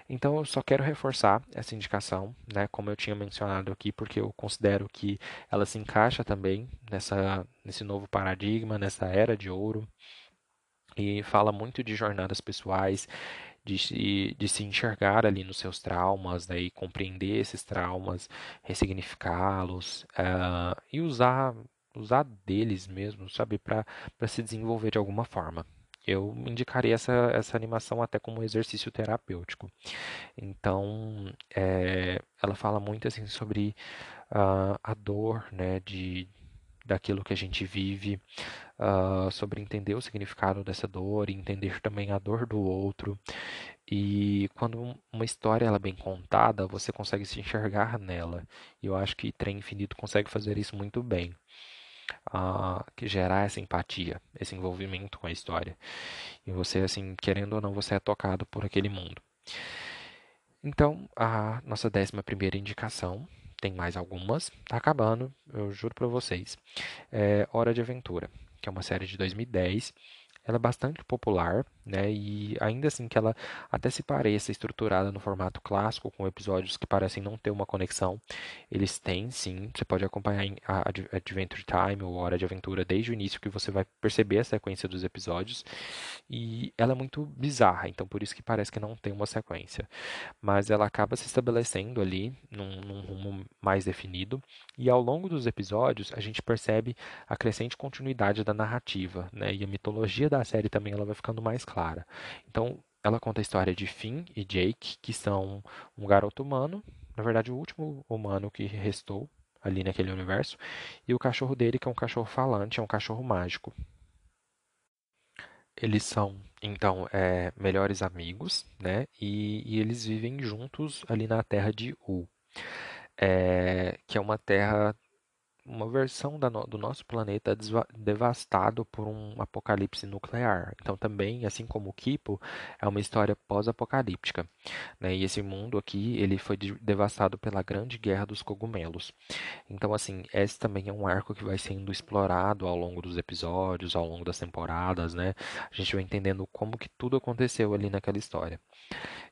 Então eu só quero reforçar essa indicação, né, como eu tinha mencionado aqui, porque eu considero que ela se encaixa também nessa, nesse novo paradigma, nessa era de ouro, e fala muito de jornadas pessoais, de de se enxergar ali nos seus traumas, né, e compreender esses traumas, ressignificá-los uh, e usar, usar deles mesmo, sabe, para se desenvolver de alguma forma eu indicaria essa, essa animação até como um exercício terapêutico. Então, é, ela fala muito assim sobre uh, a dor, né, de daquilo que a gente vive, uh, sobre entender o significado dessa dor e entender também a dor do outro. E quando uma história ela é bem contada, você consegue se enxergar nela. E eu acho que Trem Infinito consegue fazer isso muito bem uh, que gerar essa empatia, esse envolvimento com a história. E você, assim, querendo ou não, você é tocado por aquele mundo. Então, a nossa décima primeira indicação, tem mais algumas, tá acabando, eu juro para vocês. É Hora de Aventura, que é uma série de 2010 ela é bastante popular, né? E ainda assim que ela até se pareça estruturada no formato clássico, com episódios que parecem não ter uma conexão, eles têm sim. Você pode acompanhar em Adventure Time ou Hora de Aventura desde o início que você vai perceber a sequência dos episódios. E ela é muito bizarra, então por isso que parece que não tem uma sequência. Mas ela acaba se estabelecendo ali num, num rumo mais definido. E ao longo dos episódios a gente percebe a crescente continuidade da narrativa, né? E a mitologia da série também ela vai ficando mais clara. Então, ela conta a história de Finn e Jake, que são um garoto humano, na verdade o último humano que restou ali naquele universo, e o cachorro dele, que é um cachorro falante, é um cachorro mágico. Eles são, então, é, melhores amigos, né? E, e, eles vivem juntos ali na terra de U, é, que é uma terra uma versão no, do nosso planeta devastado por um apocalipse nuclear. Então também, assim como o Kipo, é uma história pós-apocalíptica. Né? E esse mundo aqui, ele foi devastado pela Grande Guerra dos Cogumelos. Então, assim, esse também é um arco que vai sendo explorado ao longo dos episódios, ao longo das temporadas, né? A gente vai entendendo como que tudo aconteceu ali naquela história.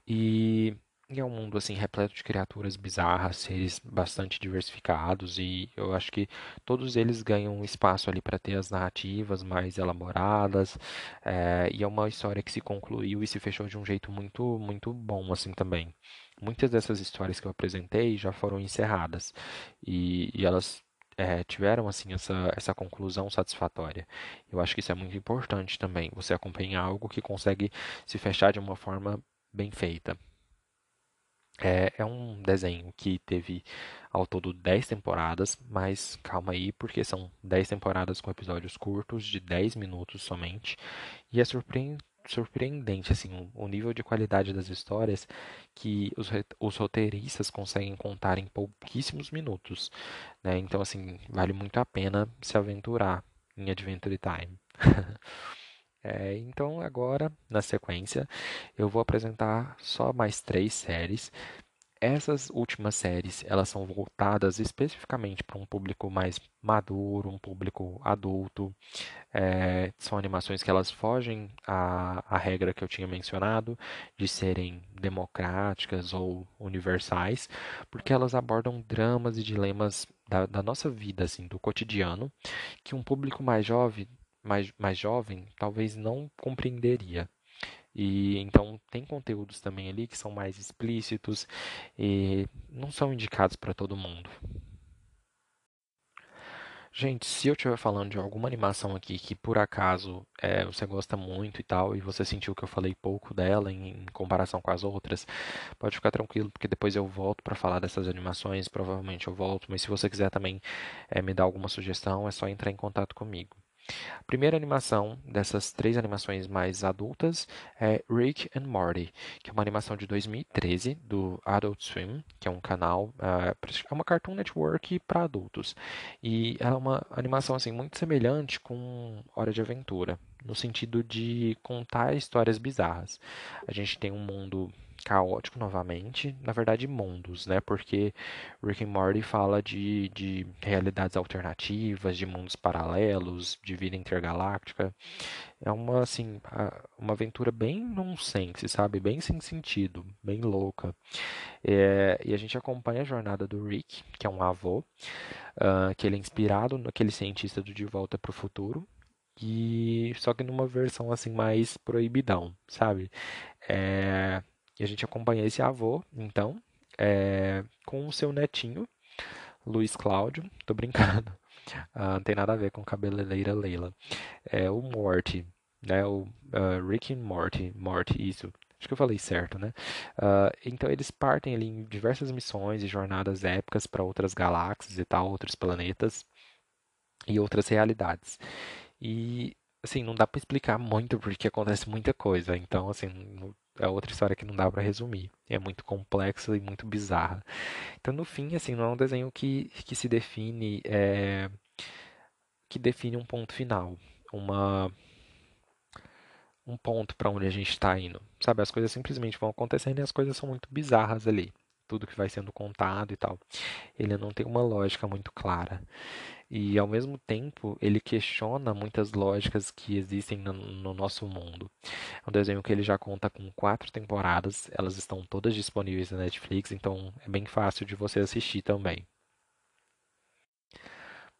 E e é um mundo assim repleto de criaturas bizarras, seres bastante diversificados e eu acho que todos eles ganham espaço ali para ter as narrativas mais elaboradas. É, e é uma história que se concluiu e se fechou de um jeito muito muito bom assim também. Muitas dessas histórias que eu apresentei já foram encerradas e, e elas é, tiveram assim essa, essa conclusão satisfatória. Eu acho que isso é muito importante também. Você acompanhar algo que consegue se fechar de uma forma bem feita. É, é um desenho que teve ao todo 10 temporadas, mas calma aí, porque são 10 temporadas com episódios curtos, de 10 minutos somente, e é surpreendente assim, o nível de qualidade das histórias que os, os roteiristas conseguem contar em pouquíssimos minutos. Né? Então, assim, vale muito a pena se aventurar em Adventure Time. [laughs] É, então, agora, na sequência, eu vou apresentar só mais três séries. Essas últimas séries, elas são voltadas especificamente para um público mais maduro, um público adulto. É, são animações que elas fogem à, à regra que eu tinha mencionado, de serem democráticas ou universais, porque elas abordam dramas e dilemas da, da nossa vida, assim, do cotidiano, que um público mais jovem mais, mais jovem talvez não compreenderia. E então tem conteúdos também ali que são mais explícitos e não são indicados para todo mundo. Gente, se eu estiver falando de alguma animação aqui que por acaso é, você gosta muito e tal, e você sentiu que eu falei pouco dela em, em comparação com as outras, pode ficar tranquilo, porque depois eu volto para falar dessas animações, provavelmente eu volto, mas se você quiser também é, me dar alguma sugestão, é só entrar em contato comigo. A primeira animação dessas três animações mais adultas é Rick and Morty, que é uma animação de 2013 do Adult Swim, que é um canal, uh, é uma Cartoon Network para adultos. E ela é uma animação assim muito semelhante com Hora de Aventura, no sentido de contar histórias bizarras. A gente tem um mundo caótico novamente, na verdade mundos, né? Porque Rick and Morty fala de, de realidades alternativas, de mundos paralelos, de vida intergaláctica. É uma assim, uma aventura bem nonsense, sabe? Bem sem sentido, bem louca. É, e a gente acompanha a jornada do Rick, que é um avô, uh, que ele é inspirado naquele cientista do De Volta para o Futuro, e só que numa versão assim mais proibidão, sabe? É, e a gente acompanha esse avô, então, é, com o seu netinho, Luiz Cláudio. Tô brincando. [laughs] Ah, não tem nada a ver com cabeleireira Leila. É o Morty, né? O uh, Rick and Morty. Morty, isso. Acho que eu falei certo, né? Uh, então eles partem ali em diversas missões e jornadas épicas para outras galáxias e tal, outros planetas e outras realidades. E assim, não dá para explicar muito porque acontece muita coisa. Então, assim, é outra história que não dá para resumir. É muito complexa e muito bizarra. Então, no fim, assim, não é um desenho que, que se define, é, que define um ponto final, uma um ponto para onde a gente está indo. Sabe, as coisas simplesmente vão acontecendo e as coisas são muito bizarras ali. Tudo que vai sendo contado e tal. Ele não tem uma lógica muito clara e ao mesmo tempo ele questiona muitas lógicas que existem no, no, nosso mundo. É um desenho que ele já conta com quatro temporadas, elas estão todas disponíveis na Netflix, então é bem fácil de você assistir também.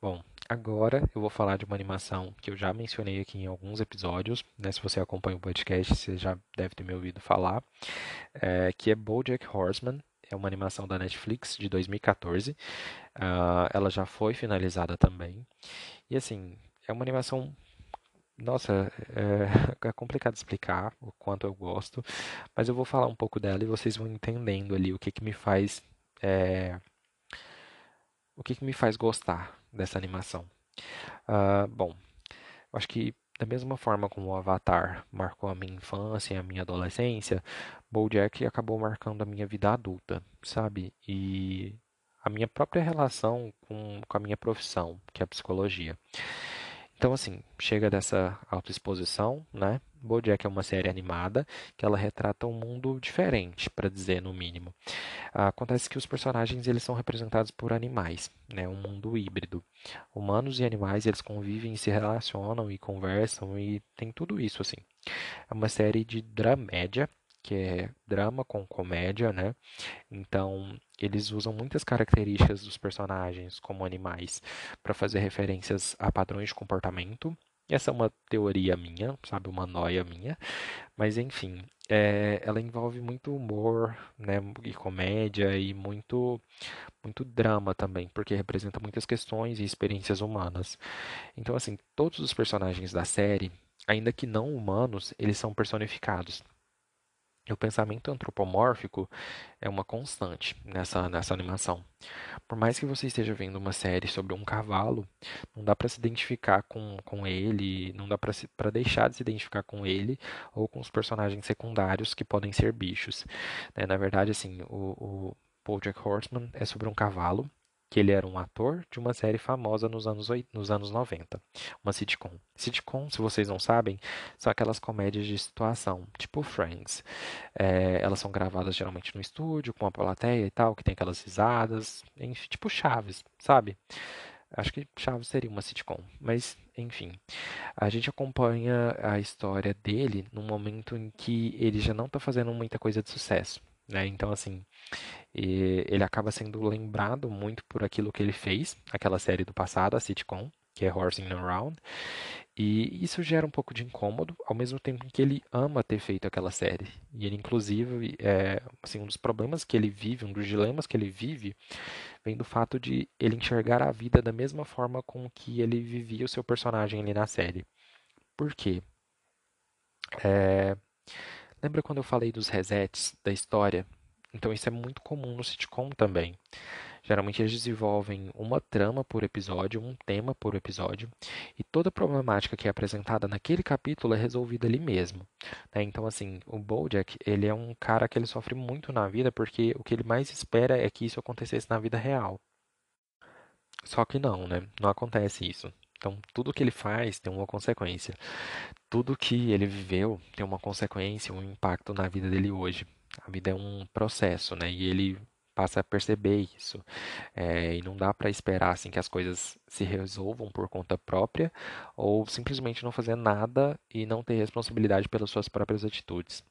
Bom, agora eu vou falar de uma animação que eu já mencionei aqui em alguns episódios, né? Se você acompanha o podcast, você já deve ter me ouvido falar, é, que é BoJack Horseman é uma animação da Netflix de 2014. Uh, ah, ela já foi finalizada também. E assim, é uma animação. Nossa, é, [laughs] é complicado explicar o quanto eu gosto, mas eu vou falar um pouco dela e vocês vão entendendo ali o que, que me faz. É, o que, que me faz gostar dessa animação. Uh, bom, acho que da mesma forma como o Avatar marcou a minha infância e a minha adolescência, BoJack acabou marcando a minha vida adulta, sabe? E a minha própria relação com, com a minha profissão, que é a psicologia. Então, assim, chega dessa autoexposição, né? BoJack é uma série animada que ela retrata um mundo diferente, para dizer no mínimo. Acontece que os personagens eles são representados por animais, né? Um mundo híbrido. Humanos e animais eles convivem, se relacionam e conversam e tem tudo isso assim. É uma série de dramédia que é drama com comédia, né? Então, eles usam muitas características dos personagens como animais para fazer referências a padrões de comportamento. Essa é uma teoria minha, sabe, uma noia minha, mas enfim, é, ela envolve muito humor, né, e comédia e muito, muito drama também, porque representa muitas questões e experiências humanas. Então, assim, todos os personagens da série, ainda que não humanos, eles são personificados. O pensamento antropomórfico é uma constante nessa, nessa animação. Por mais que você esteja vendo uma série sobre um cavalo, não dá para se identificar com, com ele, não dá para deixar de se identificar com ele ou com os personagens secundários que podem ser bichos. Né? Na verdade, assim, o, o BoJack Horseman é sobre um cavalo que ele era um ator de uma série famosa nos anos, nos anos 90, uma sitcom. Sitcom, se vocês não sabem, são aquelas comédias de situação, tipo Friends. É, elas são gravadas geralmente no estúdio, com a plateia e tal, que tem aquelas risadas, enfim, tipo Chaves, sabe? Acho que Chaves seria uma sitcom, mas enfim. A gente acompanha a história dele num momento em que ele já não está fazendo muita coisa de sucesso. Né? Então, assim, ele acaba sendo lembrado muito por aquilo que ele fez, aquela série do passado, a sitcom, que é Horsing Around, e isso gera um pouco de incômodo, ao mesmo tempo que ele ama ter feito aquela série. E ele, inclusive, é, assim, um dos problemas que ele vive, um dos dilemas que ele vive, vem do fato de ele enxergar a vida da mesma forma com que ele vivia o seu personagem ali na série. Por quê? É, Lembra quando eu falei dos resets da história? Então isso é muito comum no sitcom também. Geralmente eles desenvolvem uma trama por episódio, um tema por episódio, e toda problemática que é apresentada naquele capítulo é resolvida ali mesmo. Né? Então, assim, o BoJack ele é um cara que ele sofre muito na vida porque o que ele mais espera é que isso acontecesse na vida real. Só que não, né? Não acontece isso. Então, tudo que ele faz tem uma consequência. Tudo que ele viveu tem uma consequência, um impacto na vida dele hoje. A vida é um processo, né? E ele passa a perceber isso. É, e não dá para esperar assim que as coisas se resolvam por conta própria ou simplesmente não fazer nada e não ter responsabilidade pelas suas próprias atitudes.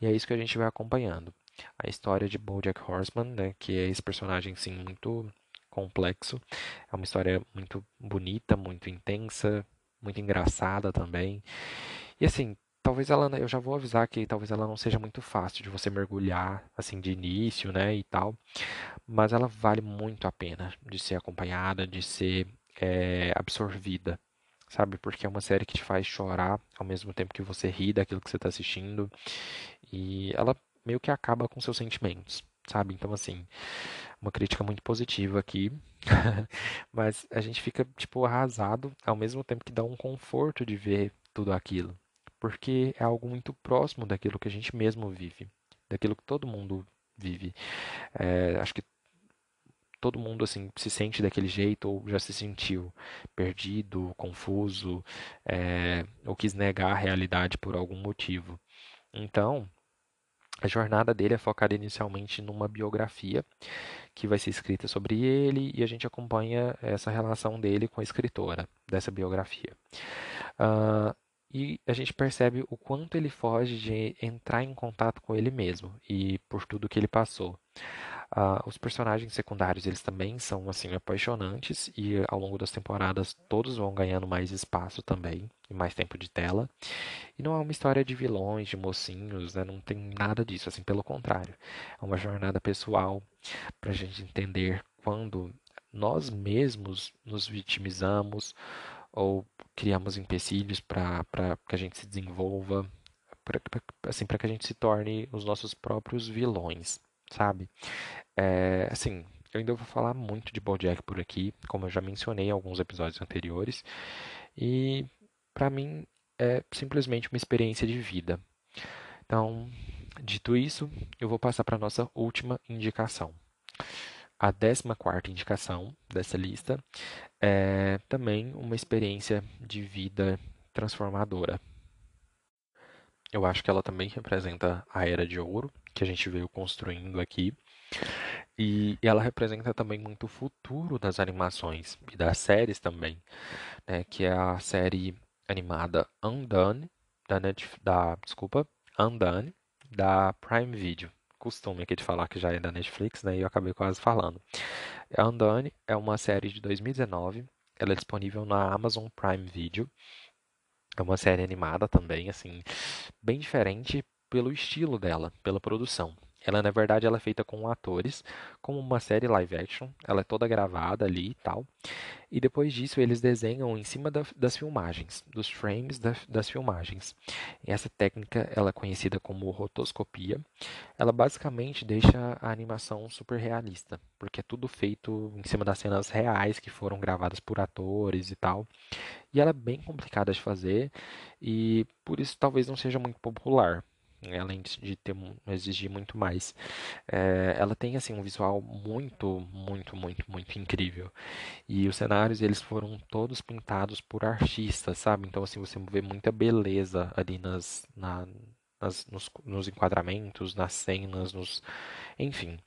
E é isso que a gente vai acompanhando. A história de BoJack Horseman, né, que é esse personagem sim muito complexo. É uma história muito bonita, muito intensa, muito engraçada também. E assim, talvez ela, eu já vou avisar que talvez ela não seja muito fácil de você mergulhar assim de início, né, e tal. Mas ela vale muito a pena de ser acompanhada, de ser é, absorvida, sabe? Porque é uma série que te faz chorar ao mesmo tempo que você ri daquilo que você está assistindo e ela meio que acaba com seus sentimentos, sabe? Então assim, uma crítica muito positiva aqui, [laughs] mas a gente fica tipo arrasado ao mesmo tempo que dá um conforto de ver tudo aquilo, porque é algo muito próximo daquilo que a gente mesmo vive, daquilo que todo mundo vive. É, acho que todo mundo assim se sente daquele jeito ou já se sentiu perdido, confuso, é, ou quis negar a realidade por algum motivo. Então, a jornada dele é focada inicialmente numa biografia que vai ser escrita sobre ele e a gente acompanha essa relação dele com a escritora dessa biografia. Uh, e a gente percebe o quanto ele foge de entrar em contato com ele mesmo e por tudo que ele passou. Uh, os personagens secundários eles também são assim apaixonantes e ao longo das temporadas todos vão ganhando mais espaço também e mais tempo de tela. E não é uma história de vilões, de mocinhos, né? não tem nada disso, assim, pelo contrário. É uma jornada pessoal para a gente entender quando nós mesmos nos vitimizamos ou criamos empecilhos para que a gente se desenvolva, assim, para que a gente se torne os nossos próprios vilões sabe? É, assim, eu ainda vou falar muito de BoJack por aqui, como eu já mencionei em alguns episódios anteriores, e para mim é simplesmente uma experiência de vida. Então, dito isso, eu vou passar para nossa última indicação. a 14 indicação dessa lista é também uma experiência de vida transformadora. Eu acho que ela também representa a era de ouro que a gente veio construindo aqui. E ela representa também muito o futuro das animações e das séries também, né, que é a série animada Undone, da, Netflix, da desculpa, Undone, da Prime Video. Costume aqui de falar que já é da Netflix, né, e eu acabei quase falando. Undone é uma série de 2019, ela é disponível na Amazon Prime Video. É uma série animada também, assim, bem diferente pelo estilo dela, pela produção. Ela, na verdade, ela é feita com atores, como uma série live action. Ela é toda gravada ali e tal. E depois disso, eles desenham em cima da, das filmagens, dos frames da, das filmagens. E essa técnica, ela é conhecida como rotoscopia. Ela basicamente deixa a animação super realista, porque é tudo feito em cima das cenas reais que foram gravadas por atores e tal. E ela é bem complicada de fazer e por isso talvez não seja muito popular além de ter exigir muito mais. É, ela tem assim um visual muito, muito, muito, muito incrível. E os cenários eles foram todos pintados por artistas, sabe? Então assim você vê muita beleza ali nas, na, nas nos, nos enquadramentos, nas cenas, nos, enfim.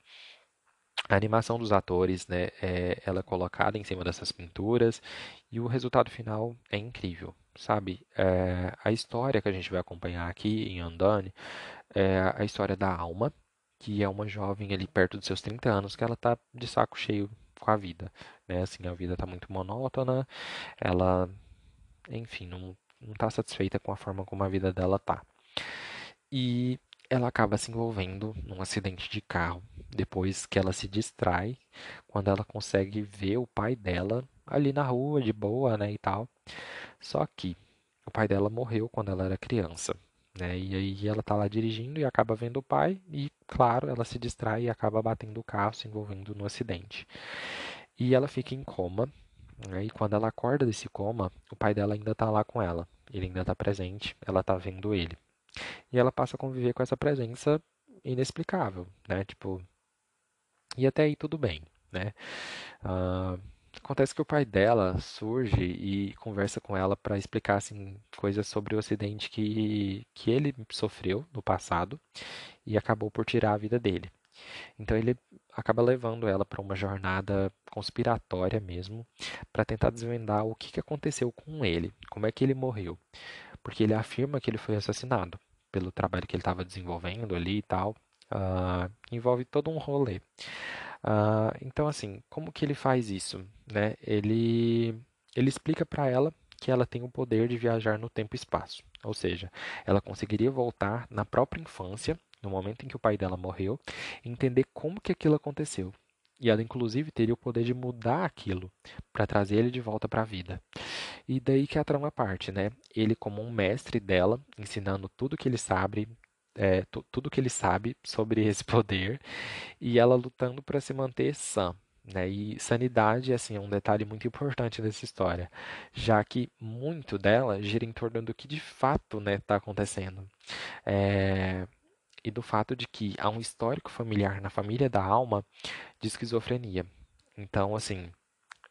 A animação dos atores, né, é, ela é colocada em cima dessas pinturas e o resultado final é incrível sabe? É, a história que a gente vai acompanhar aqui em Andane é a história da Alma, que é uma jovem ali perto dos seus 30 anos, que ela tá de saco cheio com a vida, né? Assim, a vida tá muito monótona, ela, enfim, não, não tá satisfeita com a forma como a vida dela tá. E ela acaba se envolvendo num acidente de carro, depois que ela se distrai, quando ela consegue ver o pai dela ali na rua, de boa, né, e tal. Só que o pai dela morreu quando ela era criança. Né? E aí ela está lá dirigindo e acaba vendo o pai e, claro, ela se distrai e acaba batendo o carro, se envolvendo no acidente. E ela fica em coma. Né? E quando ela acorda desse coma, o pai dela ainda está lá com ela. Ele ainda está presente, ela está vendo ele. E ela passa a conviver com essa presença inexplicável, né? Tipo, e até aí tudo bem, né? Uh, Acontece que o pai dela surge e conversa com ela para explicar assim, coisas sobre o acidente que, que ele sofreu no passado e acabou por tirar a vida dele. Então ele acaba levando ela para uma jornada conspiratória mesmo, para tentar desvendar o que, que aconteceu com ele, como é que ele morreu. Porque ele afirma que ele foi assassinado pelo trabalho que ele estava desenvolvendo ali e tal. Uh, envolve todo um rolê. Uh, então, assim, como que ele faz isso? Né? Ele, ele explica para ela que ela tem o poder de viajar no tempo e espaço. Ou seja, ela conseguiria voltar na própria infância, no momento em que o pai dela morreu, entender como que aquilo aconteceu. E ela, inclusive, teria o poder de mudar aquilo para trazer ele de volta para a vida. E daí que a trama parte, né? Ele, como um mestre dela, ensinando tudo que ele sabe, é, tudo que ele sabe sobre [laughs] esse poder e ela lutando para se manter sã. Né? E sanidade assim, é um detalhe muito importante nessa história, já que muito dela gira em torno do que de fato está né, tá acontecendo. É, e do fato de que há um histórico familiar na família da alma de esquizofrenia. Então, assim,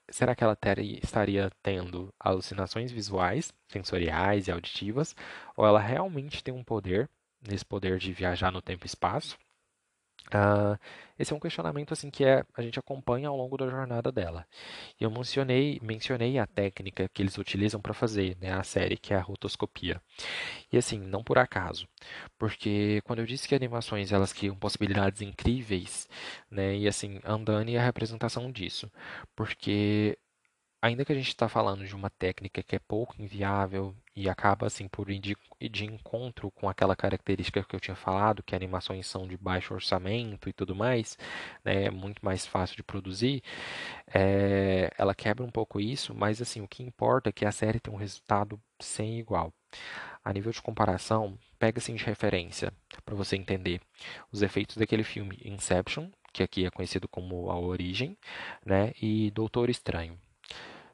será que ela estaria tendo alucinações visuais, sensoriais e auditivas, ou ela realmente tem um poder nesse poder de viajar no tempo e espaço. Uh, esse é um questionamento assim que é, a gente acompanha ao longo da jornada dela. Eu mencionei, mencionei a técnica que eles utilizam para fazer né, a série, que é a rotoscopia. E assim, não por acaso, porque quando eu disse que animações elas criam possibilidades incríveis, né, e assim, Andani é a representação disso, porque ainda que a gente está falando de uma técnica que é pouco inviável e acaba assim por ir de, de, encontro com aquela característica que eu tinha falado, que animações são de baixo orçamento e tudo mais, né, é muito mais fácil de produzir, é, ela quebra um pouco isso, mas assim o que importa é que a série tem um resultado sem igual. A nível de comparação, pega assim de referência para você entender os efeitos daquele filme Inception, que aqui é conhecido como A Origem, né, e Doutor Estranho.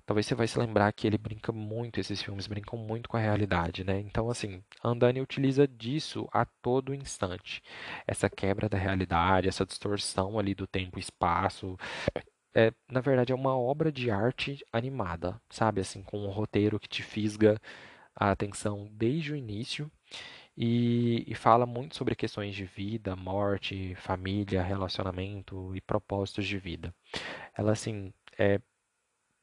Talvez você vai se lembrar que ele brinca muito, esses filmes brincam muito com a realidade, né? Então, assim, Andani utiliza disso a todo instante. Essa quebra da realidade, essa distorção ali do tempo e espaço. É, na verdade, é uma obra de arte animada, sabe? Assim, com um roteiro que te fisga a atenção desde o início e, e fala muito sobre questões de vida, morte, família, relacionamento e propósitos de vida. Ela, assim, é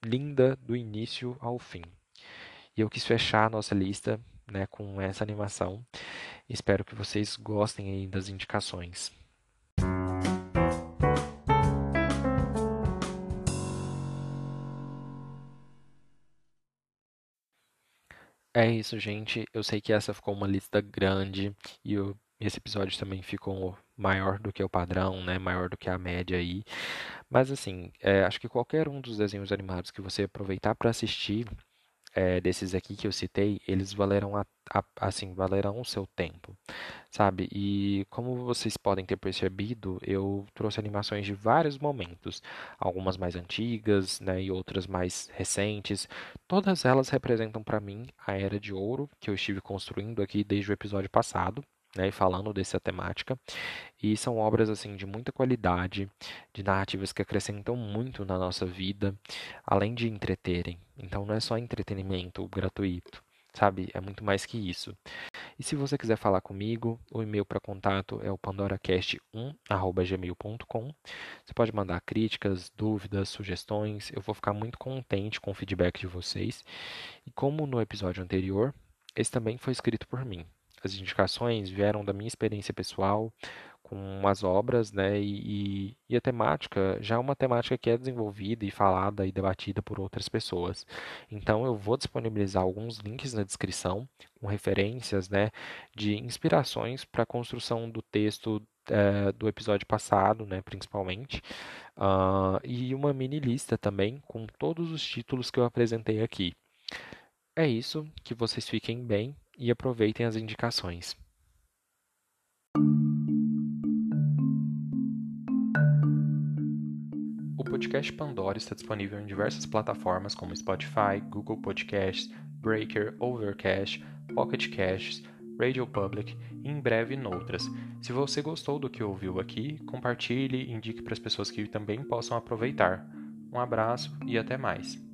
linda do início ao fim. E eu quis fechar a nossa lista né, com essa animação. Espero que vocês gostem das indicações. É isso, gente. Eu sei que essa ficou uma lista grande e eu, esse episódio também ficou maior do que o padrão, né? Maior do que a média aí. Mas assim, é, acho que qualquer um dos desenhos animados que você aproveitar para assistir, é, desses aqui que eu citei, eles valerão a, a, assim, valerão o seu tempo, sabe? E como vocês podem ter percebido, eu trouxe animações de vários momentos, algumas mais antigas, né, e outras mais recentes. Todas elas representam para mim a era de ouro que eu estive construindo aqui desde o episódio passado né, falando dessa temática. E são obras assim de muita qualidade, de narrativas que acrescentam muito na nossa vida, além de entreterem. Então não é só entretenimento gratuito, sabe? É muito mais que isso. E se você quiser falar comigo, o e-mail para contato é o pandoracast1@gmail.com. Você pode mandar críticas, dúvidas, sugestões. Eu vou ficar muito contente com o feedback de vocês. E como no episódio anterior, esse também foi escrito por mim as indicações vieram da minha experiência pessoal com as obras, né? E, e, a temática já é uma temática que é desenvolvida e falada e debatida por outras pessoas. Então eu vou disponibilizar alguns links na descrição com referências, né, de inspirações para a construção do texto é, do episódio passado, né, principalmente, uh, e uma mini lista também com todos os títulos que eu apresentei aqui. É isso, que vocês fiquem bem e aproveitem as indicações. O podcast Pandora está disponível em diversas plataformas como Spotify, Google Podcasts, Breaker, Overcast, Pocket Casts, Radio Public e em breve noutras. Se você gostou do que ouviu aqui, compartilhe e indique para as pessoas que também possam aproveitar. Um abraço e até mais.